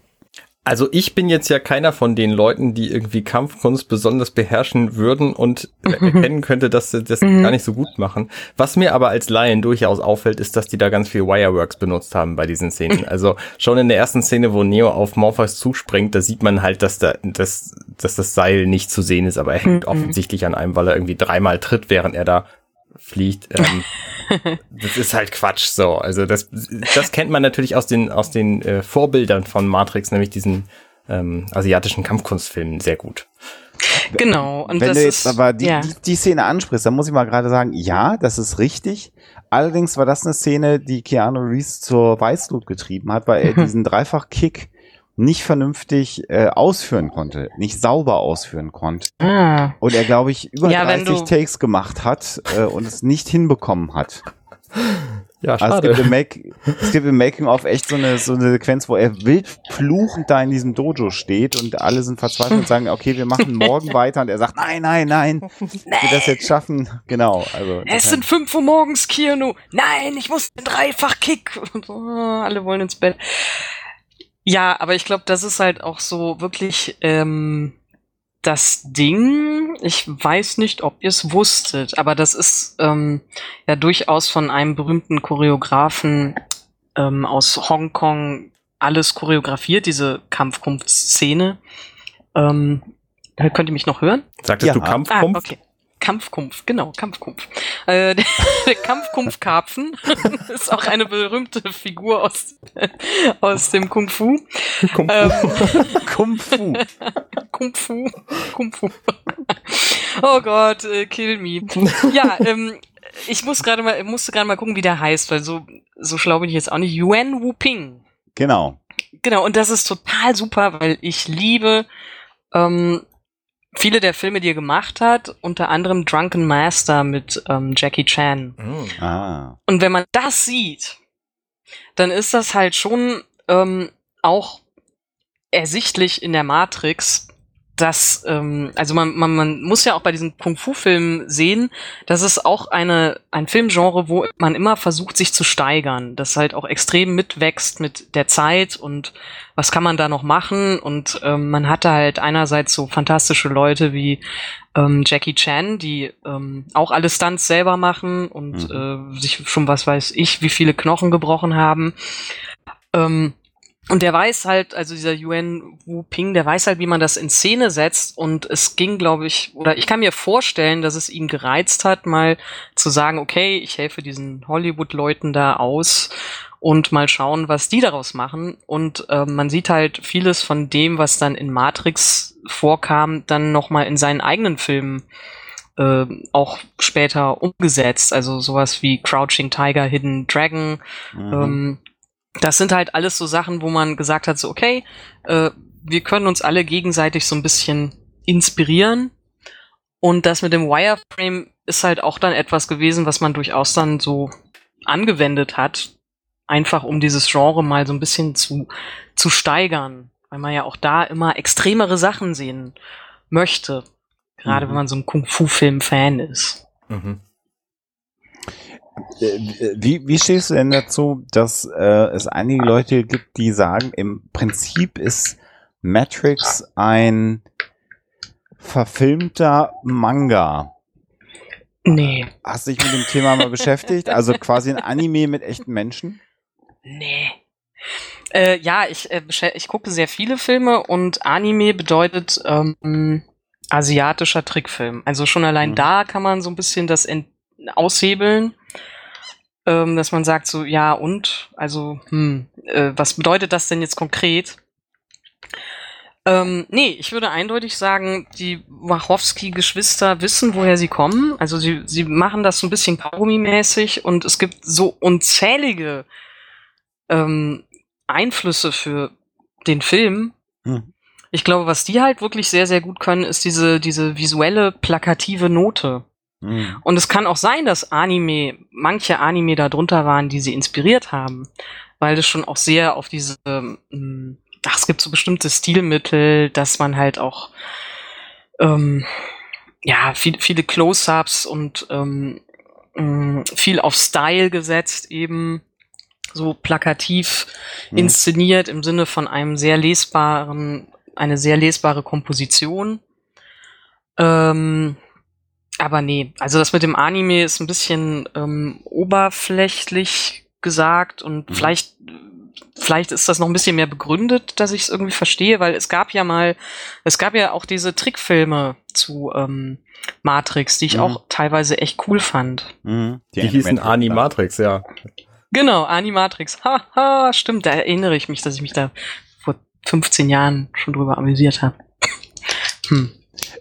Also ich bin jetzt ja keiner von den Leuten, die irgendwie Kampfkunst besonders beherrschen würden und äh, erkennen könnte, dass sie das Mhm. gar nicht so gut machen. Was mir aber als Laien durchaus auffällt, ist, dass die da ganz viel Wireworks benutzt haben bei diesen Szenen. Also schon in der ersten Szene, wo Neo auf Morpheus zuspringt, da sieht man halt, dass, da, dass, dass das Seil nicht zu sehen ist, aber er hängt Mhm. offensichtlich an einem, weil er irgendwie dreimal tritt, während er da fliegt. Ähm, das ist halt Quatsch so. Also das, das kennt man natürlich aus den, aus den äh, Vorbildern von Matrix, nämlich diesen ähm, asiatischen Kampfkunstfilmen sehr gut. Genau. Und Wenn das du jetzt ist, aber die, ja. die, die Szene ansprichst, dann muss ich mal gerade sagen, ja, das ist richtig. Allerdings war das eine Szene, die Keanu Reeves zur Weißglut getrieben hat, weil er diesen Dreifach-Kick nicht vernünftig äh, ausführen konnte, nicht sauber ausführen konnte. Ah. Und er, glaube ich, über Ja, wenn 30 du- Takes gemacht hat äh, und es nicht hinbekommen hat. Ja, Also es gibt, im Make, es gibt im Making-of echt so eine, so eine Sequenz, wo er wild fluchend da in diesem Dojo steht und alle sind verzweifelt und sagen, okay, wir machen morgen weiter und er sagt, nein, nein, nein, ich will das jetzt schaffen. Genau, also. Es sind 5 Uhr morgens, Keanu. Nein, ich muss einen Dreifach-Kick. Und so, ah, Alle wollen ins Bett. Ja, aber ich glaube, das ist halt auch so wirklich ähm, das Ding. Ich weiß nicht, ob ihr es wusstet, aber das ist ähm, ja durchaus von einem berühmten Choreografen ähm, aus Hongkong alles choreografiert, diese Kampfkunftszene. Ähm, könnt ihr mich noch hören? Sagtest Ja. du Ah, Kampfkumpf? okay. Kampfkumpf, genau, Kampfkumpf. Äh, der der Kampfkumpfkarpfen ist auch eine berühmte Figur aus, aus dem Kung Fu. Kumpf. Ähm, Kung Fu. Kung Fu. Kung Fu. Oh Gott, äh, kill me. Ja, ähm, ich muss gerade mal, musste gerade mal gucken, wie der heißt, weil so, so schlau bin ich jetzt auch nicht. Yuan Wu Ping. Genau. Genau, und das ist total super, weil ich liebe ähm, viele der Filme, die er gemacht hat, unter anderem Drunken Master mit ähm, Jackie Chan. Mm. Ah. Und wenn man das sieht, dann ist das halt schon ähm, auch ersichtlich in der Matrix, dass, ähm, also man, man, man muss ja auch bei diesen Kung-Fu-Filmen sehen, dass es auch eine, ein Filmgenre, wo man immer versucht, sich zu steigern, das halt auch extrem mitwächst mit der Zeit und was kann man da noch machen und ähm, man hatte halt einerseits so fantastische Leute wie ähm, Jackie Chan, die ähm, auch alle Stunts selber machen und äh, sich schon was weiß ich, wie viele Knochen gebrochen haben. Ähm, und der weiß halt, also dieser Yuan Wu Ping, der weiß halt, wie man das in Szene setzt. Und es ging, glaube ich, oder ich kann mir vorstellen, dass es ihn gereizt hat, mal zu sagen, okay, ich helfe diesen Hollywood-Leuten da aus und mal schauen, was die daraus machen. Und äh, man sieht halt vieles von dem, was dann in Matrix vorkam, dann nochmal in seinen eigenen Filmen äh, auch später umgesetzt. Also sowas wie Crouching Tiger, Hidden Dragon. Mhm. Ähm, das sind halt alles so Sachen, wo man gesagt hat, so okay, äh, wir können uns alle gegenseitig so ein bisschen inspirieren. Und das mit dem Wireframe ist halt auch dann etwas gewesen, was man durchaus dann so angewendet hat, einfach um dieses Genre mal so ein bisschen zu, zu steigern, weil man ja auch da immer extremere Sachen sehen möchte, gerade Mhm. wenn man so ein Kung-Fu-Film-Fan ist. Mhm. Äh, Wie, wie stehst du denn dazu, dass äh, es einige Leute gibt, die sagen, im Prinzip ist Matrix ein verfilmter Manga? Nee. Hast du dich mit dem Thema mal beschäftigt? Also quasi ein Anime mit echten Menschen? Nee. Äh, ja, ich, äh, ich gucke sehr viele Filme und Anime bedeutet ähm, asiatischer Trickfilm. Also schon allein Mhm. da kann man so ein bisschen das aushebeln, ähm, dass man sagt so, ja und, also, hm, äh, was bedeutet das denn jetzt konkret? Ähm, nee, ich würde eindeutig sagen, die Wachowski-Geschwister wissen, woher sie kommen. Also sie, sie machen das so ein bisschen Kaugummi-mäßig und es gibt so unzählige ähm, Einflüsse für den Film. Hm. Ich glaube, was die halt wirklich sehr, sehr gut können, ist diese, diese visuelle, plakative Note. Hm. Und es kann auch sein, dass Anime, manche Anime da drunter waren, die sie inspiriert haben, weil das schon auch sehr auf diese, ähm, ach, es gibt so bestimmte Stilmittel, dass man halt auch, ähm, ja, viel, viele Close-ups und ähm, mh, viel auf Style gesetzt eben, so plakativ Hm. inszeniert im Sinne von einem sehr lesbaren, eine sehr lesbare Komposition. Ähm, aber nee, also das mit dem Anime ist ein bisschen ähm, oberflächlich gesagt und Mhm. vielleicht, vielleicht ist das noch ein bisschen mehr begründet, dass ich es irgendwie verstehe, weil es gab ja mal, es gab ja auch diese Trickfilme zu ähm, Matrix, die ich Mhm. auch teilweise echt cool fand. Hm. Die, hießen Animatrix, Animatrix, ja. Genau, Animatrix. Haha, stimmt, da erinnere ich mich, dass ich mich da vor 15 Jahren schon drüber amüsiert habe. Hm.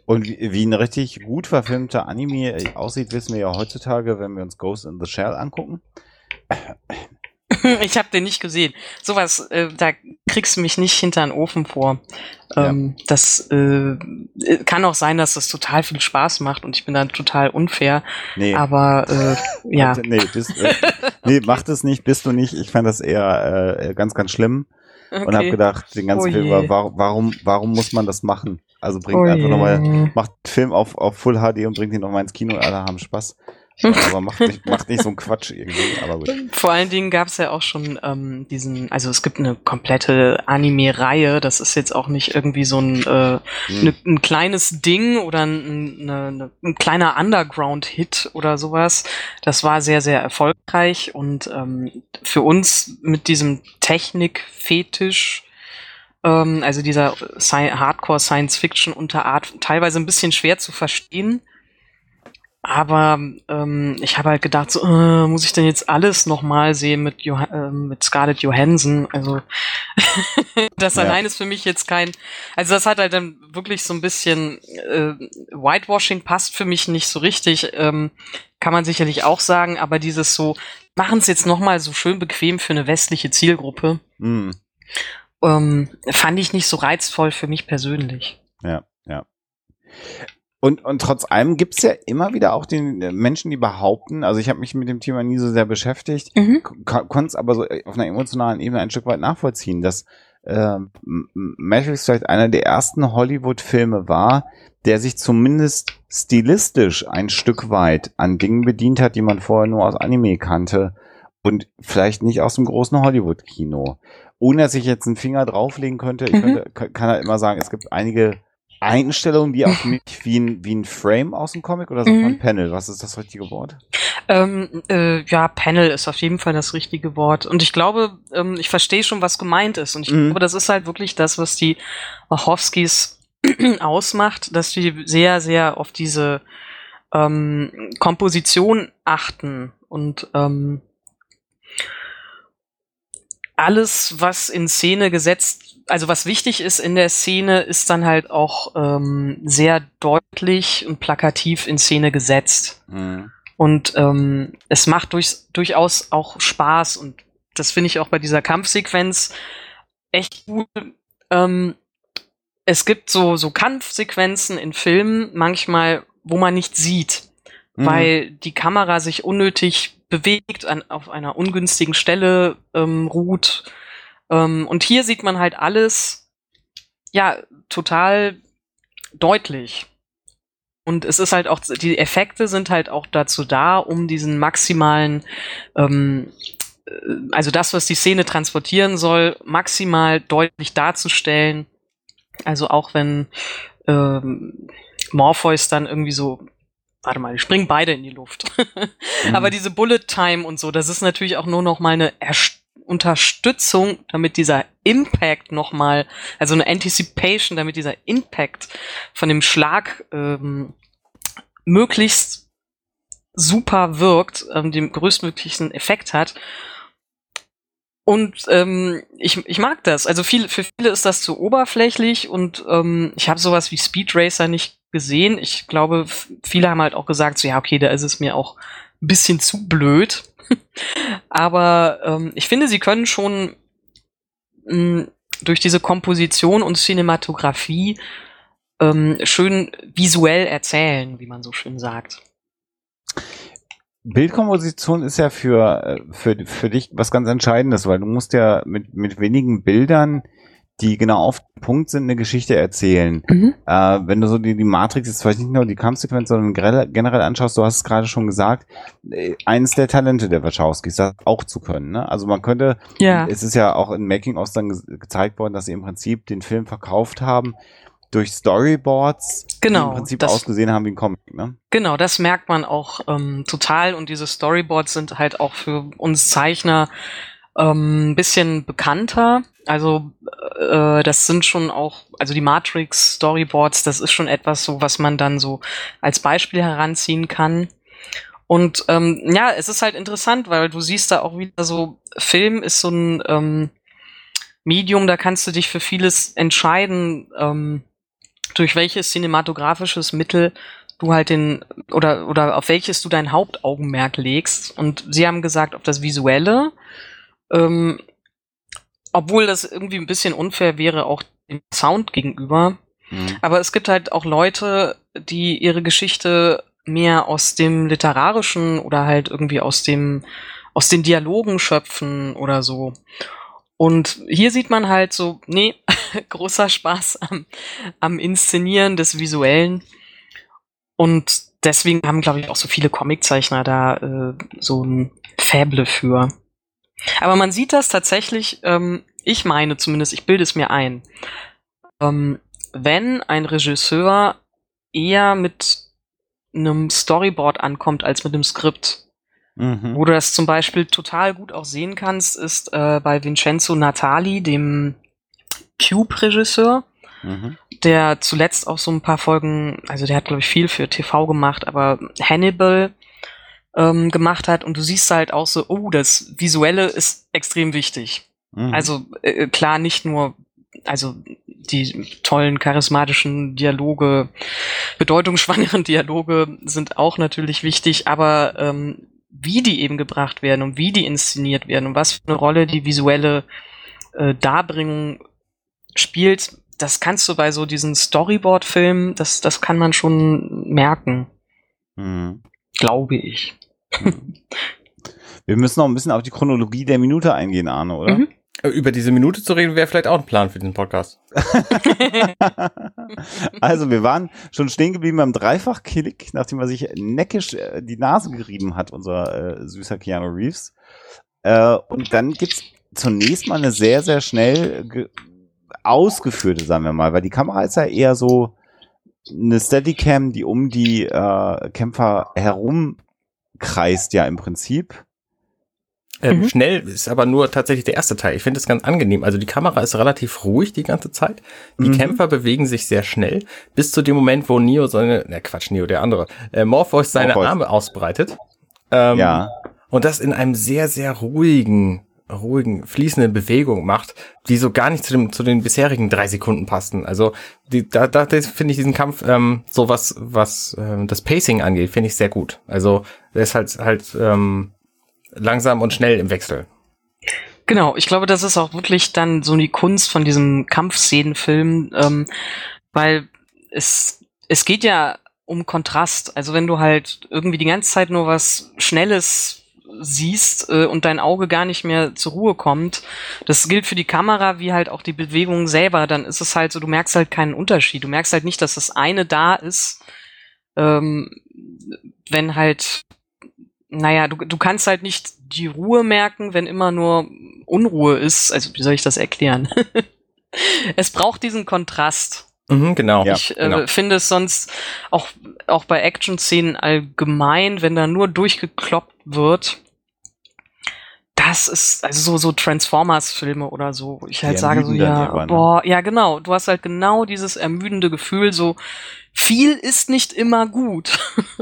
Und wie, ein richtig gut verfilmter Anime aussieht, wissen wir ja heutzutage, wenn wir uns Ghost in the Shell angucken. Ich habe den nicht gesehen. Sowas, äh, da kriegst du mich nicht hinter den Ofen vor. Ähm, Das äh, kann auch sein, dass das total viel Spaß macht und ich bin dann total unfair. Nee, Aber äh, ja. nee, bist, äh, nee, mach das nicht, bist du nicht. Ich fand das eher äh, ganz, ganz schlimm und habe gedacht, den ganzen Oh Film, war, warum, warum muss man das machen? Also bringt Oh einfach nochmal, macht einen Film auf, auf Full HD und bringt ihn nochmal ins Kino und alle haben Spaß. Aber macht nicht, macht nicht so einen Quatsch irgendwie, aber gut. Vor allen Dingen gab es ja auch schon ähm, diesen, also es gibt eine komplette Anime-Reihe, das ist jetzt auch nicht irgendwie so ein, äh, Hm. ne, ein kleines Ding oder ein, ne, ne, ein kleiner Underground-Hit oder sowas. Das war sehr, sehr erfolgreich und ähm, für uns mit diesem Technik-Fetisch, ähm, also dieser Sci Hardcore-Science-Fiction-Unterart, teilweise ein bisschen schwer zu verstehen. Aber ähm, ich habe halt gedacht, so, äh, muss ich denn jetzt alles nochmal sehen mit, Joh ähm, mit Scarlett Johansson? Also das Ja. allein ist für mich jetzt kein. Also das hat halt dann wirklich so ein bisschen äh, Whitewashing passt für mich nicht so richtig. Ähm, kann man sicherlich auch sagen, aber dieses so, machen es jetzt nochmal so schön bequem für eine westliche Zielgruppe, Hm. Ähm, fand ich nicht so reizvoll für mich persönlich. Ja, ja. Und, und trotz allem gibt's ja immer wieder auch den äh, Menschen, die behaupten, also ich habe mich mit dem Thema nie so sehr beschäftigt, konnte es aber so äh, auf einer emotionalen Ebene ein Stück weit nachvollziehen, dass äh, Matrix vielleicht einer der ersten Hollywood-Filme war, der sich zumindest stilistisch ein Stück weit an Dingen bedient hat, die man vorher nur aus Anime kannte und vielleicht nicht aus dem großen Hollywood-Kino. Ohne dass ich jetzt einen Finger drauflegen könnte, ich Mhm. könnte, kann kann halt immer sagen, es gibt einige Einstellungen, die auf mich wie ein, wie ein Frame aus dem Comic oder sagt Mhm. man Panel? Was ist das richtige Wort? Ähm, äh, ja, Panel ist auf jeden Fall das richtige Wort. Und ich glaube, ähm, ich verstehe schon, was gemeint ist. Und ich Mhm. glaube, das ist halt wirklich das, was die Wachowskis ausmacht, dass die sehr, sehr auf diese ähm, Komposition achten und ähm, alles, was in Szene gesetzt, also was wichtig ist in der Szene, ist dann halt auch ähm, sehr deutlich und plakativ in Szene gesetzt. Mhm. Und ähm, es macht durchs, durchaus auch Spaß und das finde ich auch bei dieser Kampfsequenz echt gut. Ähm, es gibt so, so Kampfsequenzen in Filmen manchmal, wo man nicht sieht, Mhm. weil die Kamera sich unnötig bewegt, an, auf einer ungünstigen Stelle ähm, ruht. Ähm, und hier sieht man halt alles, ja, total deutlich. Und es ist halt auch, die Effekte sind halt auch dazu da, um diesen maximalen, ähm, äh, also das, was die Szene transportieren soll, maximal deutlich darzustellen. Also auch wenn ähm, Morpheus dann irgendwie so, warte mal, die springen beide in die Luft. Mhm. Aber diese Bullet Time und so, das ist natürlich auch nur noch mal eine Erst Unterstützung, damit dieser Impact noch mal, also eine Anticipation, damit dieser Impact von dem Schlag ähm, möglichst super wirkt, ähm, den größtmöglichen Effekt hat. Und ähm, ich, ich mag das. Also viel, für viele ist das zu oberflächlich und ähm, ich habe sowas wie Speed Racer nicht gesehen. Ich glaube, viele haben halt auch gesagt, so ja, okay, da ist es mir auch ein bisschen zu blöd. Aber ähm, ich finde, sie können schon mh, durch diese Komposition und Cinematografie ähm, schön visuell erzählen, wie man so schön sagt. Bildkomposition ist ja für, äh, für, für dich was ganz Entscheidendes, weil du musst ja mit, mit wenigen Bildern, die genau auf den Punkt sind, eine Geschichte erzählen. Äh, wenn du so die, die Matrix jetzt vielleicht nicht nur die Kampfsequenz, sondern generell, generell anschaust, du hast es gerade schon gesagt, äh, eines der Talente der Wachowskis, das auch zu können. Ne? Also man könnte, Ja. es ist ja auch in Making-ofs dann ge gezeigt worden, dass sie im Prinzip den Film verkauft haben durch Storyboards, die Genau, im Prinzip das- ausgesehen haben wie ein Comic. Ne? Genau, das merkt man auch ähm, total und diese Storyboards sind halt auch für uns Zeichner ähm, ein bisschen bekannter. Also äh, das sind schon auch, also die Matrix Storyboards, das ist schon etwas so, was man dann so als Beispiel heranziehen kann. Und ähm, ja, es ist halt interessant, weil du siehst da auch wieder so, Film ist so ein ähm, Medium, da kannst du dich für vieles entscheiden, ähm, durch welches cinematografisches Mittel du halt den oder oder auf welches du dein Hauptaugenmerk legst. Und sie haben gesagt, auf das Visuelle, ähm, obwohl das irgendwie ein bisschen unfair wäre, auch dem Sound gegenüber. Mhm. Aber es gibt halt auch Leute, die ihre Geschichte mehr aus dem literarischen oder halt irgendwie aus dem aus den Dialogen schöpfen oder so. Und hier sieht man halt so, nee, großer Spaß am, am Inszenieren des Visuellen. Und deswegen haben, glaube ich, auch so viele Comiczeichner da äh, so ein Fäble für. Aber man sieht das tatsächlich, ähm, ich meine zumindest, ich bilde es mir ein, ähm, wenn ein Regisseur eher mit einem Storyboard ankommt als mit einem Skript. Mhm. Wo du das zum Beispiel total gut auch sehen kannst, ist äh, bei Vincenzo Natali, dem Cube-Regisseur, Mhm. der zuletzt auch so ein paar Folgen, also der hat, glaube ich, viel für TV gemacht, aber Hannibal ähm, gemacht hat und du siehst halt auch so, oh, das Visuelle ist extrem wichtig. Mhm. Also äh, klar, nicht nur, also die tollen charismatischen Dialoge, bedeutungsschwangeren Dialoge sind auch natürlich wichtig, aber ähm, wie die eben gebracht werden und wie die inszeniert werden und was für eine Rolle die visuelle äh, Darbringung spielt, das kannst du bei so diesen Storyboard-Filmen, das, das kann man schon merken, Mhm. glaube ich. Wir müssen noch ein bisschen auf die Chronologie der Minute eingehen, Arne, oder? Mhm. Äh, Über diese Minute zu reden wäre vielleicht auch ein Plan für diesen Podcast. also, wir waren schon stehen geblieben beim Dreifach-Klick, nachdem er sich neckisch äh, die Nase gerieben hat, unser äh, süßer Keanu Reeves. Äh, und dann gibt's zunächst mal eine sehr, sehr schnell ge- ausgeführte, sagen wir mal, weil die Kamera ist ja eher so eine Steadicam, die um die äh, Kämpfer herum kreist ja im Prinzip. Ähm, Mhm. Schnell ist aber nur tatsächlich der erste Teil. Ich finde es ganz angenehm. Also die Kamera ist relativ ruhig die ganze Zeit. Die Mhm. Kämpfer bewegen sich sehr schnell, bis zu dem Moment, wo Neo seine, ne Quatsch, Neo, der andere, äh, Morpheus seine Morpheus. Arme ausbreitet. Ähm, Ja. Und das in einem sehr, sehr ruhigen, ruhigen, fließenden Bewegung macht, die so gar nicht zu, dem, zu den bisherigen drei Sekunden passten. Also die, da, da finde ich diesen Kampf ähm, so was, was ähm, das Pacing angeht, finde ich sehr gut. Also der ist halt halt ähm, langsam und schnell im Wechsel. Genau, ich glaube, das ist auch wirklich dann so die Kunst von diesem Kampfszenenfilm, ähm, weil es, es geht ja um Kontrast. Also wenn du halt irgendwie die ganze Zeit nur was Schnelles siehst äh, und dein Auge gar nicht mehr zur Ruhe kommt, das gilt für die Kamera wie halt auch die Bewegung selber, dann ist es halt so, du merkst halt keinen Unterschied. Du merkst halt nicht, dass das eine da ist, ähm, wenn halt naja, du, du kannst halt nicht die Ruhe merken, wenn immer nur Unruhe ist. Also wie soll ich das erklären? es braucht diesen Kontrast. Mhm, genau. Ja, ich äh, genau. finde es sonst auch, auch bei Action-Szenen allgemein, wenn da nur durchgekloppt wird, das ist, also so, so Transformers-Filme oder so, wo ich halt Die sage so, ja, ne? boah, ja genau, du hast halt genau dieses ermüdende Gefühl, so viel ist nicht immer gut.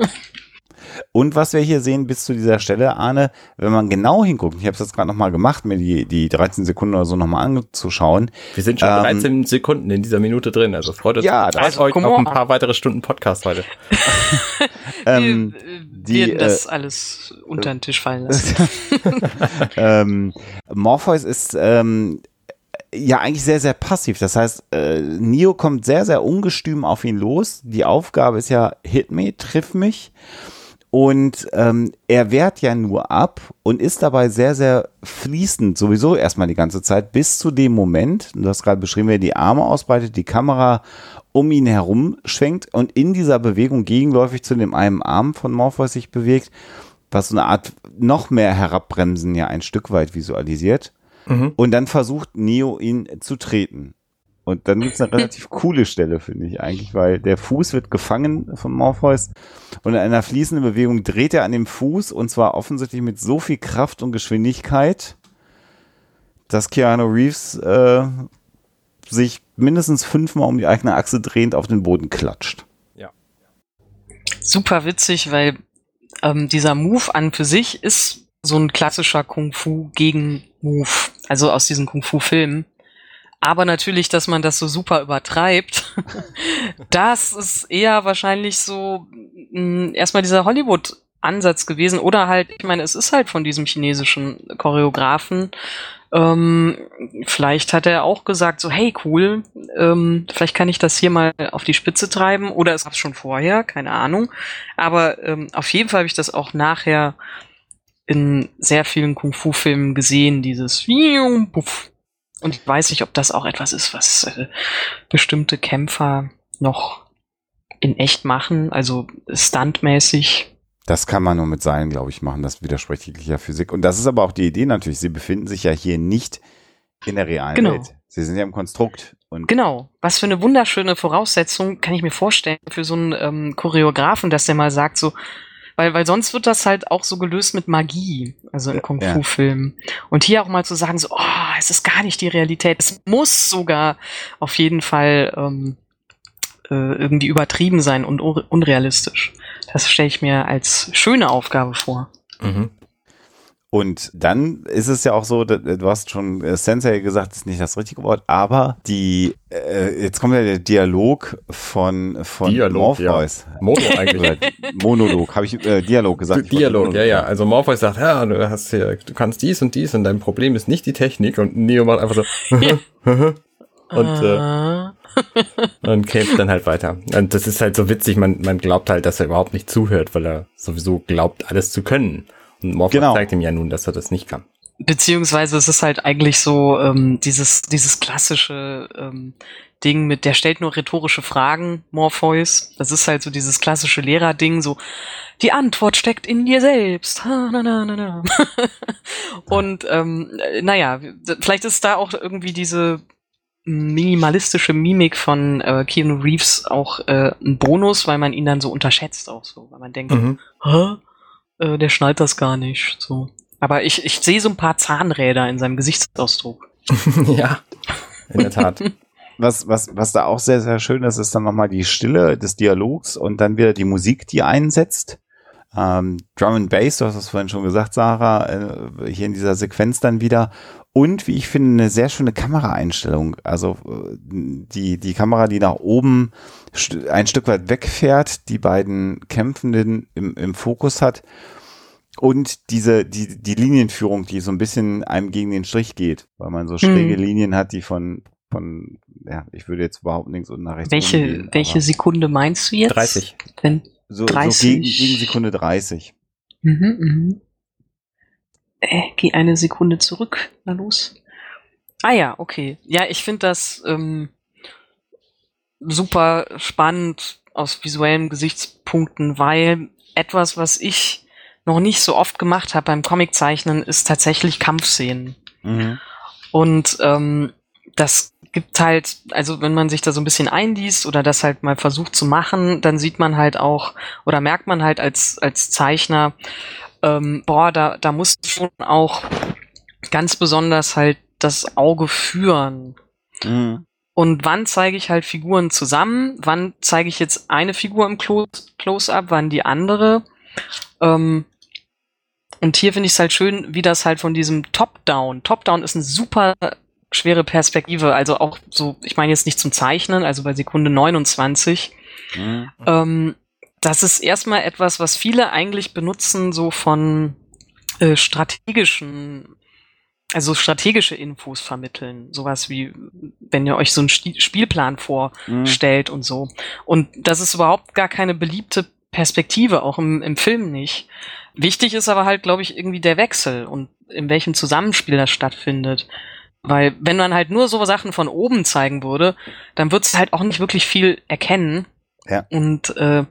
Und was wir hier sehen bis zu dieser Stelle, Arne, wenn man genau hinguckt, ich habe es jetzt gerade nochmal gemacht, mir die, die 13 Sekunden oder so nochmal anzuschauen. Wir sind schon Ähm, 13 Sekunden in dieser Minute drin. Also freut euch, Ja, freut also, euch auf ein paar weitere Stunden Podcast heute. Ähm, wir äh, die, werden das äh, alles unter den Tisch fallen lassen. ähm, Morpheus ist ähm, ja eigentlich sehr, sehr passiv. Das heißt, äh, Neo kommt sehr, sehr ungestüm auf ihn los. Die Aufgabe ist ja, hit me, triff mich. Und ähm, er wehrt ja nur ab und ist dabei sehr, sehr fließend, sowieso erstmal die ganze Zeit, bis zu dem Moment, du hast gerade beschrieben, wie er die Arme ausbreitet, die Kamera um ihn herum schwenkt und in dieser Bewegung gegenläufig zu dem einen Arm von Morpheus sich bewegt, was so eine Art noch mehr Herabbremsen ja ein Stück weit visualisiert. Mhm. Und dann versucht Neo ihn zu treten. Und dann gibt's eine relativ coole Stelle, finde ich eigentlich, weil der Fuß wird gefangen von Morpheus und in einer fließenden Bewegung dreht er an dem Fuß und zwar offensichtlich mit so viel Kraft und Geschwindigkeit, dass Keanu Reeves äh, sich mindestens fünfmal um die eigene Achse drehend auf den Boden klatscht. Super witzig, weil ähm, dieser Move an für sich ist so ein klassischer Kung-Fu-Gegen-Move, also aus diesen Kung-Fu-Filmen. Aber natürlich, dass man das so super übertreibt, das ist eher wahrscheinlich so mh, erstmal dieser Hollywood-Ansatz gewesen. Oder halt, ich meine, es ist halt von diesem chinesischen Choreografen. Ähm, vielleicht hat er auch gesagt, so, hey, cool, ähm, vielleicht kann ich das hier mal auf die Spitze treiben. Oder es gab schon vorher, keine Ahnung. Aber ähm, auf jeden Fall habe ich das auch nachher in sehr vielen Kung-Fu-Filmen gesehen, dieses Puff. Und ich weiß nicht, ob das auch etwas ist, was äh, bestimmte Kämpfer noch in echt machen, also stuntmäßig. Das kann man nur mit Seilen, glaube ich, machen. Das widerspricht jeglicher Physik. Und das ist aber auch die Idee natürlich. Sie befinden sich ja hier nicht in der realen Genau. Welt. Sie sind ja im Konstrukt. Und Genau. Was für eine wunderschöne Voraussetzung kann ich mir vorstellen für so einen ähm, Choreografen, dass der mal sagt so, weil, weil sonst wird das halt auch so gelöst mit Magie, also in Kung-Fu-Filmen. Und hier auch mal zu sagen so, oh, es ist gar nicht die Realität. Es muss sogar auf jeden Fall ähm, äh, irgendwie übertrieben sein und unrealistisch. Das stelle ich mir als schöne Aufgabe vor. Mhm. Und dann ist es ja auch so, du hast schon äh, Sensei gesagt, ist nicht das richtige Wort, aber die, äh, jetzt kommt ja der Dialog von, von Dialog, ja. Morpheus. Mono eigentlich. Monolog, habe ich äh, Dialog gesagt? Dialog, ja, ja. Also Morpheus sagt, ja, du hast hier, du kannst dies und dies und dein Problem ist nicht die Technik und Neo macht einfach so und äh, Ah. und kämpft dann halt weiter. Und das ist halt so witzig, man, man glaubt halt, dass er überhaupt nicht zuhört, weil er sowieso glaubt, alles zu können. Und Morpheus Genau. zeigt ihm ja nun, dass er das nicht kann. Beziehungsweise es ist halt eigentlich so ähm, dieses, dieses klassische ähm, Ding mit, der stellt nur rhetorische Fragen, Morpheus. Das ist halt so dieses klassische Lehrerding, so die Antwort steckt in dir selbst. Ha, na, na, na, na. Und ähm, äh, naja, vielleicht ist da auch irgendwie diese minimalistische Mimik von äh, Keanu Reeves auch äh, ein Bonus, weil man ihn dann so unterschätzt auch so, weil man denkt, Mhm. Hä? Äh, der schnallt das gar nicht. So. Aber ich, ich sehe so ein paar Zahnräder in seinem Gesichtsausdruck. ja, in der Tat. Was, was, was da auch sehr, sehr schön ist, ist dann nochmal die Stille des Dialogs und dann wieder die Musik, die einsetzt. Ähm, Drum and Bass, du hast es vorhin schon gesagt, Sarah, äh, hier in dieser Sequenz dann wieder. Und wie ich finde, eine sehr schöne Kameraeinstellung. Also äh, die, die Kamera, die nach oben ein Stück weit wegfährt, die beiden Kämpfenden im, im Fokus hat. Und diese, die, die Linienführung, die so ein bisschen einem gegen den Strich geht, weil man so schräge Mhm. Linien hat, die von, von, ja, ich würde jetzt überhaupt links und nach rechts Welche, umgehen, welche Sekunde meinst du jetzt? 30. Wenn, so, so 30. gegen, gegen Sekunde 30. mhm, mhm. Äh, geh eine Sekunde zurück. Na los. Ah ja, okay. Ja, ich finde das ähm, super spannend aus visuellen Gesichtspunkten, weil etwas, was ich noch nicht so oft gemacht habe beim Comiczeichnen, ist tatsächlich Kampfszenen. Mhm. Und ähm, das gibt halt, also wenn man sich da so ein bisschen einliest oder das halt mal versucht zu machen, dann sieht man halt auch oder merkt man halt als, als Zeichner, ähm, boah, da, da muss schon auch ganz besonders halt das Auge führen. Mhm. Und wann zeige ich halt Figuren zusammen? Wann zeige ich jetzt eine Figur im Close- Close-up, wann die andere? Ähm, und hier finde ich es halt schön, wie das halt von diesem Top-Down. Top-Down ist eine super schwere Perspektive. Also auch so, ich meine jetzt nicht zum Zeichnen, also bei Sekunde 29. Mhm. Ähm, das ist erstmal etwas, was viele eigentlich benutzen, so von äh, strategischen, also strategische Infos vermitteln. Sowas wie, wenn ihr euch so einen Sti- Spielplan Mhm. vorstellt und so. Und das ist überhaupt gar keine beliebte Perspektive, auch im, im Film nicht. Wichtig ist aber halt, glaube ich, irgendwie der Wechsel und in welchem Zusammenspiel das stattfindet. Weil wenn man halt nur so Sachen von oben zeigen würde, dann würdest du halt auch nicht wirklich viel erkennen. Ja. Und äh,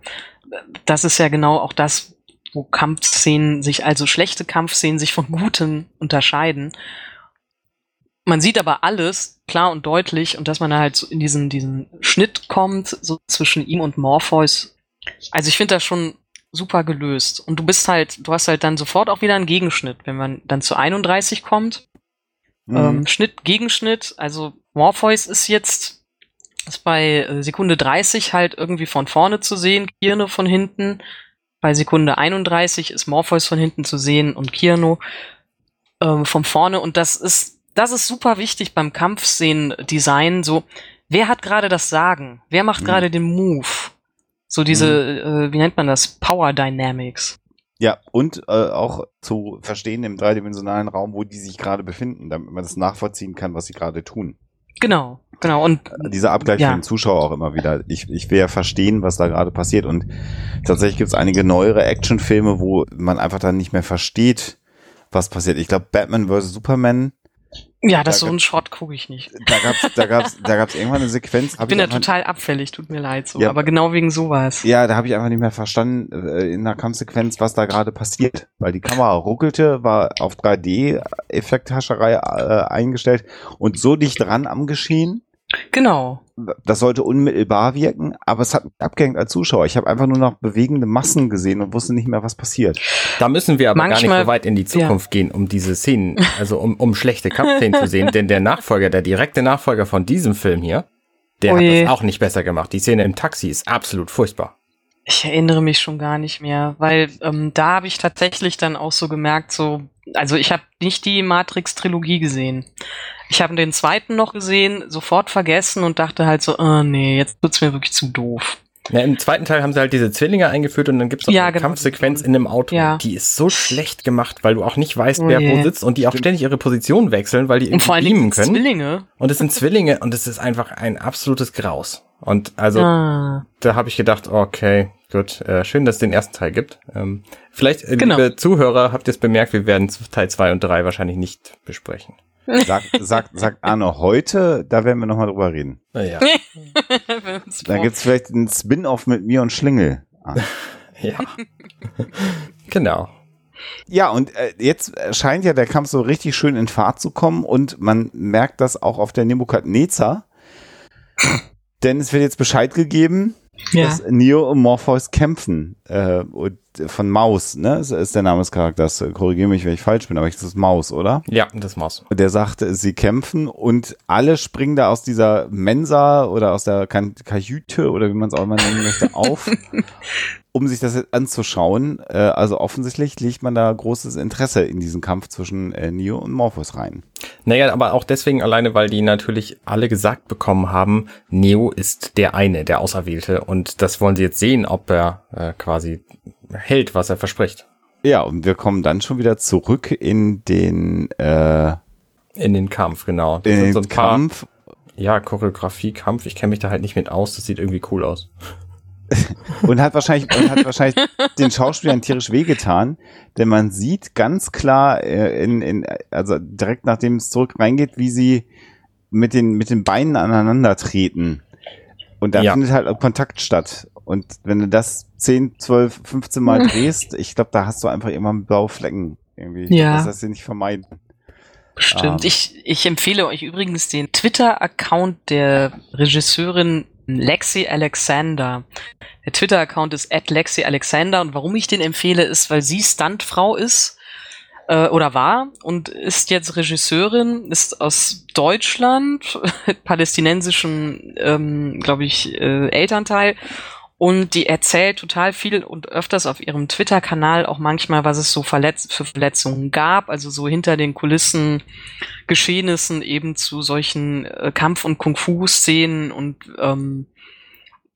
das ist ja genau auch das, wo Kampfszenen sich, also schlechte Kampfszenen sich von guten unterscheiden. Man sieht aber alles klar und deutlich und dass man da halt so in diesen, diesen Schnitt kommt, so zwischen ihm und Morpheus. Also ich finde das schon super gelöst. Und du bist halt, du hast halt dann sofort auch wieder einen Gegenschnitt, wenn man dann zu 31 kommt. Mhm. Ähm, Schnitt, Gegenschnitt, also Morpheus ist jetzt ist bei äh, Sekunde 30 halt irgendwie von vorne zu sehen, Kirno von hinten. Bei Sekunde 31 ist Morpheus von hinten zu sehen und Kirno ähm, von vorne. Und das ist, das ist super wichtig beim Kampfszenen-Design. So, wer hat gerade das Sagen? Wer macht Mhm. gerade den Move? So diese, äh, wie nennt man das? Power Dynamics. Ja, und äh, auch zu verstehen im dreidimensionalen Raum, wo die sich gerade befinden, damit man das nachvollziehen kann, was sie gerade tun. Genau, genau. Und Dieser Abgleich Ja. für den Zuschauer auch immer wieder. Ich, ich will ja verstehen, was da gerade passiert. Und tatsächlich gibt es einige neuere Actionfilme, wo man einfach dann nicht mehr versteht, was passiert. Ich glaube, Batman vs. Superman, ja, das Da so ein Shot gucke ich nicht. da gab's, da gab's, da gab's irgendwann eine Sequenz. Ich bin da einfach- total abfällig, tut mir leid so. Ja. aber genau wegen sowas. Ja, da habe ich einfach nicht mehr verstanden äh, in der Kampfsequenz, was da gerade passiert. Weil die Kamera ruckelte, war auf 3D-Effekthascherei äh, eingestellt und so dicht dran am Geschehen. Genau. Das sollte unmittelbar wirken, aber es hat mich abgehängt als Zuschauer. Ich habe einfach nur noch bewegende Massen gesehen und wusste nicht mehr, was passiert. Da müssen wir aber gar Manchmal- nicht so weit in die Zukunft gehen, um diese Szenen, also um, um schlechte Kampfszenen zu sehen, denn der Nachfolger, der direkte Nachfolger von diesem Film hier, der Oh hat das auch nicht besser gemacht. Die Szene im Taxi ist absolut furchtbar. Ich erinnere mich schon gar nicht mehr, weil ähm, da habe ich tatsächlich dann auch so gemerkt, so, also ich habe nicht die Matrix-Trilogie gesehen. Ich habe den zweiten noch gesehen, sofort vergessen und dachte halt so, oh nee, jetzt wird's mir wirklich zu doof. Ja, Im zweiten Teil haben sie halt diese Zwillinge eingeführt und dann gibt's noch Ja, eine genau. Kampfsequenz in einem Auto. Ja. Die ist so schlecht gemacht, weil du auch nicht weißt, Oh wer je. wo sitzt und die auch ständig ihre Position wechseln, weil die Und vor allen irgendwie Dingen können. Zwillinge. Und es sind Zwillinge und es ist einfach ein absolutes Graus. Und also ah. da habe ich gedacht, okay, gut, äh, schön, dass es den ersten Teil gibt. Ähm, vielleicht, äh, Genau. liebe Zuhörer, habt ihr es bemerkt, wir werden Teil 2 und 3 wahrscheinlich nicht besprechen. Sagt, sagt, sagt Arne heute, da werden wir nochmal drüber reden. Naja, Dann gibt's vielleicht einen Spin-off mit mir und Schlingel. Ah. ja. genau. Ja, und äh, jetzt scheint ja der Kampf so richtig schön in Fahrt zu kommen und man merkt das auch auf der Nebukadnezar. Denn es wird jetzt Bescheid gegeben, ja. dass Neo und Morpheus kämpfen. Äh, und von Maus, ne? Das ist der Name des Charakters. Korrigiere mich, wenn ich falsch bin, aber ich das ist Maus, oder? Ja, das Maus. Der sagte, sie kämpfen und alle springen da aus dieser Mensa oder aus der Kajüte oder wie man es auch immer nennen möchte, auf, um sich das jetzt anzuschauen. Äh, also offensichtlich legt man da großes Interesse in diesen Kampf zwischen äh, Neo und Morpheus rein. Naja, aber auch deswegen alleine, weil die natürlich alle gesagt bekommen haben, Neo ist der eine, der Auserwählte. Und das wollen sie jetzt sehen, ob er äh, quasi hält, was er verspricht. Ja, und wir kommen dann schon wieder zurück in den, äh, In den Kampf, genau. Das in den so ein paar, Kampf. ja, Choreografie, Kampf. Ich kenne mich da halt nicht mit aus. Das sieht irgendwie cool aus. Und hat wahrscheinlich, und hat wahrscheinlich den Schauspielern tierisch wehgetan, denn man sieht ganz klar, äh, in, in, also direkt nachdem es zurück reingeht, wie sie mit den, mit den Beinen aneinander treten. Und da Ja. findet halt auch Kontakt statt. Und wenn du das 10, 12, 15 Mal drehst, ich glaube, da hast du einfach immer blaue Flecken irgendwie. Ja. Das lässt sich nicht vermeiden. Stimmt. Ähm. ich, ich empfehle euch übrigens den Twitter-Account der Regisseurin Lexi Alexander. Der Twitter-Account ist Lexi Alexander und warum ich den empfehle, ist, weil sie Stuntfrau ist äh, oder war und ist jetzt Regisseurin, ist aus Deutschland, palästinensischen, ähm, glaube ich, äh, Elternteil und die erzählt total viel und öfters auf ihrem Twitter-Kanal auch manchmal, was es so Verletz für Verletzungen gab, also so hinter den Kulissen Geschehnissen eben zu solchen äh, Kampf- und Kung-Fu-Szenen und ähm,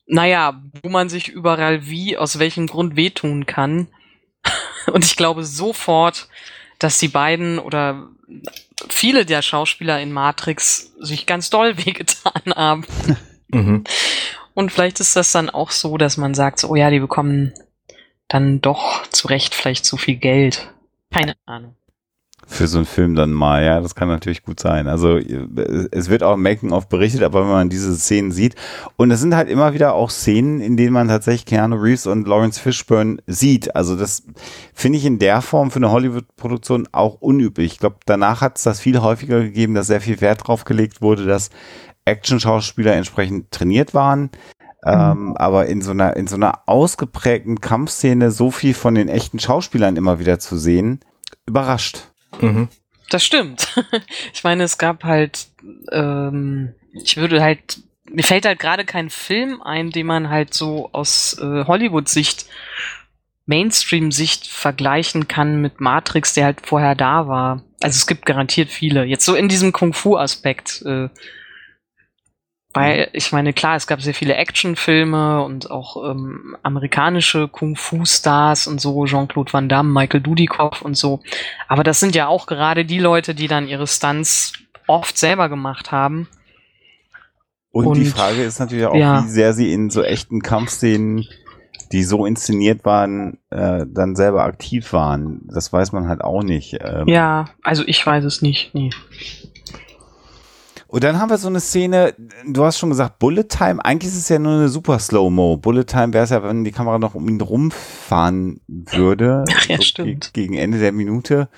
naja, wo man sich überall wie, aus welchem Grund wehtun kann. Und ich glaube sofort, dass die beiden oder viele der Schauspieler in Matrix sich ganz doll wehgetan haben. Mhm. Und vielleicht ist das dann auch so, dass man sagt, so, oh ja, die bekommen dann doch zu Recht vielleicht zu viel Geld. Keine Ahnung. Für so einen Film dann mal, ja, das kann natürlich gut sein. Also äh, es wird auch im Making-of berichtet, aber wenn man diese Szenen sieht, und es sind halt immer wieder auch Szenen, in denen man tatsächlich Keanu Reeves und Lawrence Fishburne sieht. Also das finde ich in der Form für eine Hollywood-Produktion auch unüblich. Ich glaube, danach hat es das viel häufiger gegeben, dass sehr viel Wert drauf gelegt wurde, dass Action-Schauspieler entsprechend trainiert waren. Ähm, aber in so einer, in so einer ausgeprägten Kampfszene so viel von den echten Schauspielern immer wieder zu sehen, überrascht. Mhm. Das stimmt. Ich meine, es gab halt, ähm, ich würde halt, mir fällt halt gerade kein Film ein, den man halt so aus äh, Hollywood-Sicht, Mainstream-Sicht vergleichen kann mit Matrix, der halt vorher da war. Also es gibt garantiert viele. Jetzt so in diesem Kung-Fu-Aspekt. Äh, weil, ich meine, klar, es gab sehr viele Actionfilme und auch ähm, amerikanische Kung-Fu-Stars und so, Jean-Claude Van Damme, Michael Dudikoff und so. Aber das sind ja auch gerade die Leute, die dann ihre Stunts oft selber gemacht haben. Und, die Und- Frage ist natürlich auch, ja. wie sehr sie in so echten Kampfszenen, die so inszeniert waren, äh, dann selber aktiv waren. Das weiß man halt auch nicht. Ähm, Ja, also ich weiß es nicht. Nee. Und dann haben wir so eine Szene, du hast schon gesagt, Bullet Time, eigentlich ist es ja nur eine super Slow-Mo. Bullet Time wäre es ja, wenn die Kamera noch um ihn rumfahren würde. Ach ja, so stimmt. ge- Gegen Ende der Minute.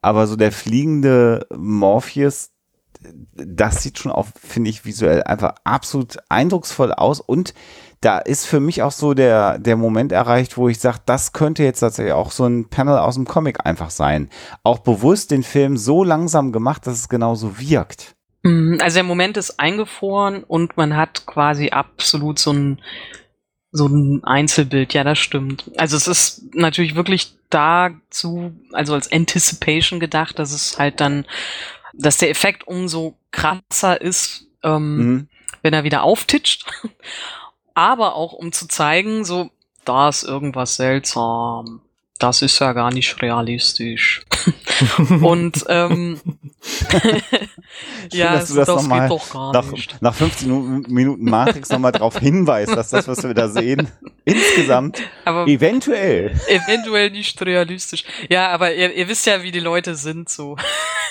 Aber so der fliegende Morpheus, das sieht schon auch, finde ich, visuell einfach absolut eindrucksvoll aus. Und da ist für mich auch so der, der Moment erreicht, wo ich sage, das könnte jetzt tatsächlich auch so ein Panel aus dem Comic einfach sein. Auch bewusst den Film so langsam gemacht, dass es genauso wirkt. Mm, Also der Moment ist eingefroren und man hat quasi absolut so ein so ein Einzelbild, ja, das stimmt. Also es ist natürlich wirklich dazu, also als Anticipation gedacht, dass es halt dann, dass der Effekt umso krasser ist, ähm, Mhm. wenn er wieder auftitscht. Aber auch um zu zeigen, so, da ist irgendwas seltsam. Das ist ja gar nicht realistisch. Und ähm, ja, dass du das das, geht doch gar nach, nicht. nach 15 Minuten- Minuten Matrix nochmal darauf hinweist, dass das, was wir da sehen, insgesamt Aber eventuell. eventuell nicht realistisch. Ja, aber ihr, ihr wisst ja, wie die Leute sind so.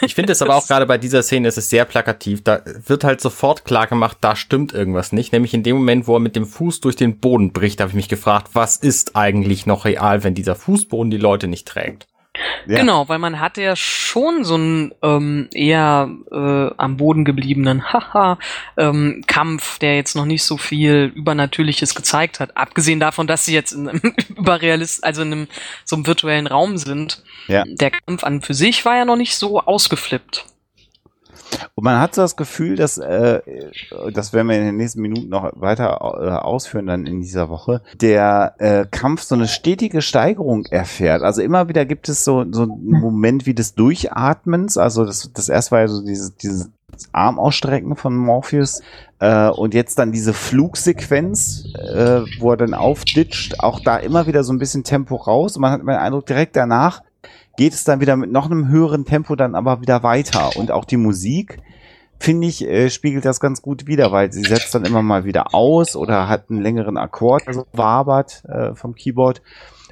Ich finde es aber auch gerade bei dieser Szene, es ist sehr plakativ. Da wird halt sofort klar gemacht, da stimmt irgendwas nicht. Nämlich in dem Moment, wo er mit dem Fuß durch den Boden bricht, habe ich mich gefragt, was ist eigentlich noch real, wenn dieser Fußboden die Leute nicht trägt? Ja. Genau, weil man hatte ja schon so einen ähm, eher äh, am Boden gebliebenen Haha ähm, Kampf, der jetzt noch nicht so viel Übernatürliches gezeigt hat. Abgesehen davon, dass sie jetzt in einem überrealist, also in einem so einem virtuellen Raum sind. Ja. Der Kampf an für sich war ja noch nicht so ausgeflippt. Und man hat so das Gefühl, dass, äh, das werden wir in den nächsten Minuten noch weiter äh, ausführen dann in dieser Woche, der äh, Kampf so eine stetige Steigerung erfährt. Also immer wieder gibt es so, so einen Moment wie des Durchatmens. Also das, das erste war ja so dieses, dieses Armausstrecken von Morpheus äh, und jetzt dann diese Flugsequenz, äh, wo er dann aufditscht. Auch da immer wieder so ein bisschen Tempo raus. Und man hat den Eindruck, direkt danach geht es dann wieder mit noch einem höheren Tempo dann aber wieder weiter. Und auch die Musik, finde ich, äh, spiegelt das ganz gut wider, weil sie setzt dann immer mal wieder aus oder hat einen längeren Akkord, also wabert äh, vom Keyboard.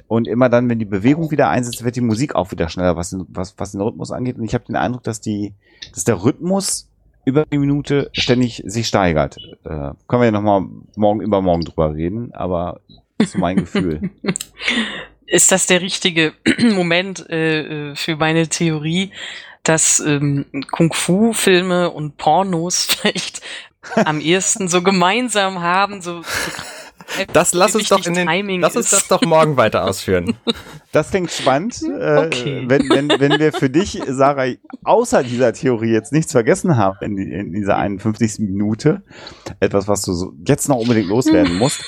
Und immer dann, wenn die Bewegung wieder einsetzt, wird die Musik auch wieder schneller, was den, was, was den Rhythmus angeht. Und ich habe den Eindruck, dass die, dass der Rhythmus über die Minute ständig sich steigert. Äh, können wir ja nochmal morgen übermorgen drüber reden, aber das ist so mein Gefühl. Ist das der richtige Moment äh, äh, für meine Theorie? dass ähm, Kung-Fu-Filme und Pornos vielleicht am ehesten so gemeinsam haben, so, so Das lass uns doch in den, Timing lass uns das doch morgen weiter ausführen. Das klingt spannend. Äh, Okay. wenn, wenn, wenn wir für dich, Sarah, außer dieser Theorie jetzt nichts vergessen haben in, in dieser 51. Minute, etwas, was du so jetzt noch unbedingt loswerden musst.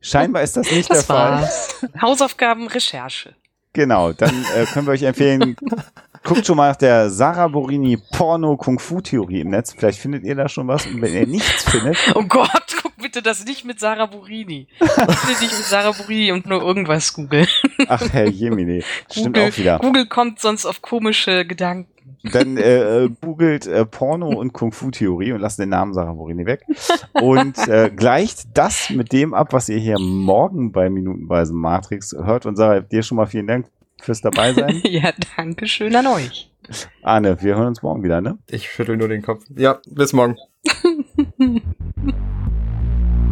Scheinbar ist das nicht Das der Fall. war's. Hausaufgaben, Recherche. Genau, dann äh, können wir euch empfehlen, guckt schon mal nach der Sarah Borini Porno Kung Fu Theorie im Netz. Vielleicht findet ihr da schon was. Und wenn ihr nichts findet, Oh Gott, guck bitte das nicht mit Sarah Burini. Bitte nicht mit Sarah Burini und nur irgendwas googeln. ach Herr Jemine, stimmt Google, auch wieder. Google kommt sonst auf komische Gedanken. Dann äh, äh, googelt äh, Porno und Kung Fu Theorie und lasst den Namen Sarah Borini weg und äh, gleicht das mit dem ab, was ihr hier morgen bei Minutenweise Matrix hört. Und Sarah, dir schon mal vielen Dank fürs dabei sein. Ja, danke schön an euch. Arne, wir hören uns morgen wieder, ne? Ich schüttel nur den Kopf. Ja, bis morgen.